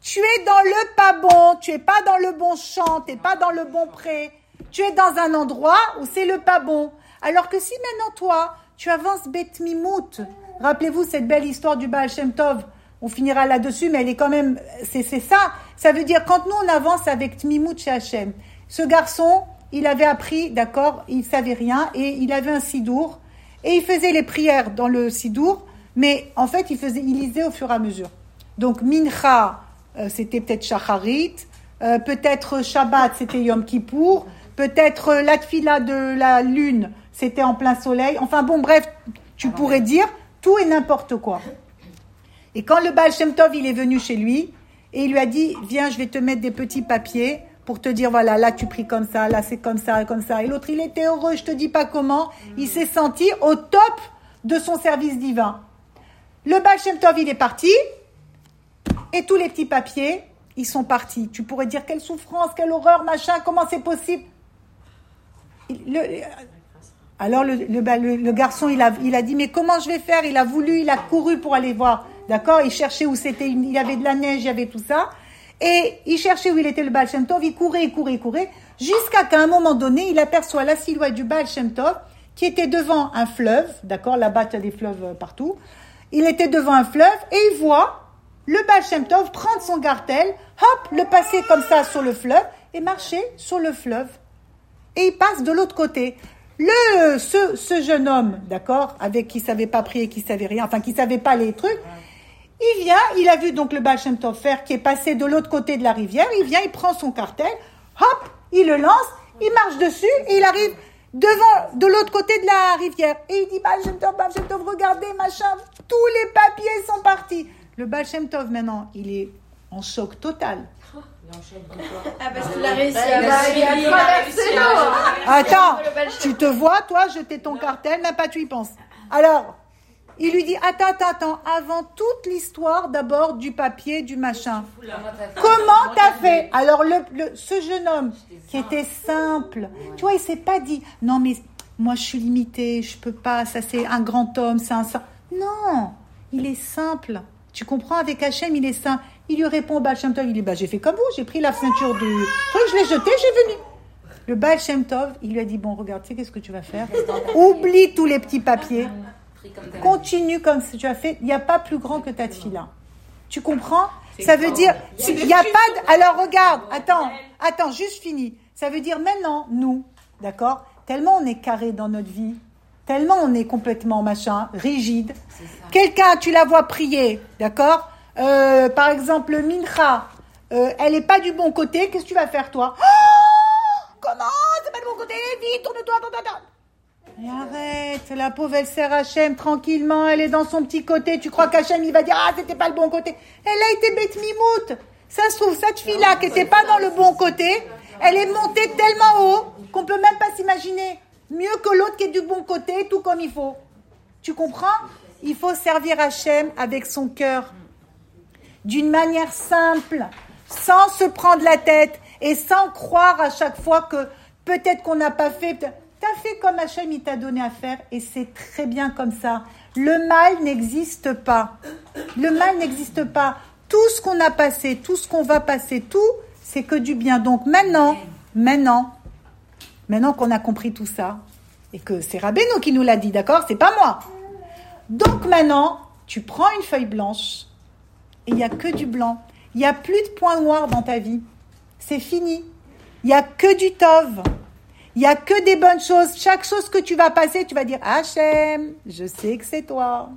tu es dans le pas bon, tu es pas dans le bon champ, tu n'es pas dans le bon pré. Tu es dans un endroit où c'est le pas bon. Alors que si maintenant toi, tu avances bête mimout, rappelez-vous cette belle histoire du Baal Shem Tov, on finira là-dessus, mais elle est quand même, c'est ça. Ça veut dire quand nous on avance avec Tmimout chez Hachem, ce garçon, il avait appris, d'accord, il savait rien et il avait un sidour et il faisait les prières dans le sidour, Mais en fait, il, faisait, il lisait au fur et à mesure. Donc, Mincha, euh, c'était peut-être Shacharit. Euh, peut-être Shabbat, c'était Yom Kippour. Peut-être euh, la tfila de la lune, c'était en plein soleil. Enfin bon, bref, tu pourrais dire tout et n'importe quoi. Et quand le Baal Shem Tov, il est venu chez lui, et il lui a dit, viens, je vais te mettre des petits papiers pour te dire, voilà, là tu pries comme ça, là c'est comme ça, comme ça. Et l'autre, il était heureux, je te dis pas comment. Il s'est senti au top de son service divin. Le Baal Shem Tov, il est parti, et tous les petits papiers, ils sont partis. Tu pourrais dire, quelle souffrance, quelle horreur, machin, comment c'est possible? Le- alors le, bah, le- le garçon, il a, il a dit, mais comment je vais faire? Il a voulu, il a couru pour aller voir. D'accord? Il cherchait où c'était, il y avait de la neige, il y avait tout ça. Et il cherchait où il était le Baal Shem Tov, il courait, il courait, il courait, jusqu'à qu'à un moment donné, il aperçoit la silhouette du Baal Shem Tov qui était devant un fleuve, d'accord? Là-bas, tu as des fleuves euh, partout. Il était devant un fleuve et il voit le Baal Shem Tov prendre son gartel, hop, le passer comme ça sur le fleuve et marcher sur le fleuve et il passe de l'autre côté. Le, ce, ce jeune homme, d'accord, avec qui savait pas prier, qui savait rien, enfin qui savait pas les trucs, il vient, il a vu donc le Baal faire qui est passé de l'autre côté de la rivière, il vient, il prend son cartel, hop, il le lance, il marche dessus et il arrive devant, de l'autre côté de la rivière. Et il dit, Baal Shem Tov, Baal Tov, regardez, machin, tous les papiers sont partis. Le Baal Tov, maintenant, il est en choc total. Ah, parce qu'il a réussi Ouais, à il a passer suivi, à il a traverser réussi l'eau. à- Attends, tu te vois, toi, jeter ton cartel, même pas tu y penses. Alors, il lui dit, attends, attends, attends, avant toute l'histoire d'abord du papier, du machin. Comment t'as fait? Alors, le, le- ce jeune homme qui était simple, tu vois, il s'est pas dit, non mais moi je suis limité, je peux pas, ça c'est un grand homme, c'est un saint. Non, il est simple. Tu comprends, avec Hachem, il est simple. Il lui répond au Baal Shem Tov, il dit, bah j'ai fait comme vous, j'ai pris la ceinture du truc, je l'ai jeté, j'ai venu. Le Baal Shem Tov, il lui a dit, bon, regarde, tu sais qu'est-ce que tu vas faire? Oublie tous les petits papiers. Continue comme tu as fait. Il n'y a pas plus grand que ta tefila. Tu comprends? Ça veut dire, il n'y a pas de... Alors regarde, attends, attends, juste fini. Ça veut dire maintenant, nous, d'accord? Tellement on est carré dans notre vie, tellement on est complètement machin, rigide. Quelqu'un, tu la vois prier, d'accord? Euh, Par exemple, le mincha, euh, elle n'est pas du bon côté, qu'est-ce que tu vas faire toi? Oh Comment? C'est pas du bon côté Vite, tourne-toi, attends. Mais arrête, la pauvre, elle sert Hachem tranquillement, elle est dans son petit côté. Tu crois qu'Hachem, il va dire, ah, c'était pas le bon côté. Elle a été bête mimoute. Ça se trouve, cette fille-là, qui était pas dans le bon côté, elle est montée tellement haut qu'on peut même pas s'imaginer. Mieux que l'autre qui est du bon côté, tout comme il faut. Tu comprends? Il faut servir Hachem avec son cœur. D'une manière simple, sans se prendre la tête et sans croire à chaque fois que peut-être qu'on n'a pas fait. T'as fait comme Hachem il t'a donné à faire et c'est très bien comme ça. Le mal n'existe pas. Le mal n'existe pas. Tout ce qu'on a passé, tout ce qu'on va passer, tout, c'est que du bien. Donc maintenant, maintenant, maintenant qu'on a compris tout ça, et que c'est Rabbeinu qui nous l'a dit, d'accord? C'est pas moi. Donc maintenant, tu prends une feuille blanche et il n'y a que du blanc. Il n'y a plus de points noirs dans ta vie. C'est fini. Il n'y a que du tov. Il n'y a que des bonnes choses. Chaque chose que tu vas passer, tu vas dire Hachem, je sais que c'est toi.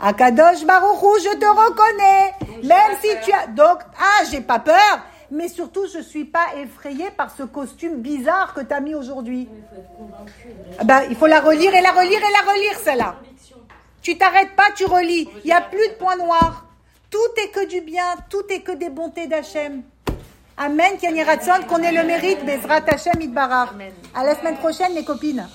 Akadosh Baruchou, je te reconnais. Même si tu as. Donc, ah, j'ai pas peur. Mais surtout, je suis pas effrayée par ce costume bizarre que tu as mis aujourd'hui. Ah ben, il faut la relire et la relire et la relire, celle-là. Tu t'arrêtes pas, tu relis. Il n'y a plus de points noirs. Tout est que du bien, tout est que des bontés d'Hachem. Amen, Kenny qu'on ait le mérite, Bezrat Hachem Idbarar. À la semaine prochaine, les copines.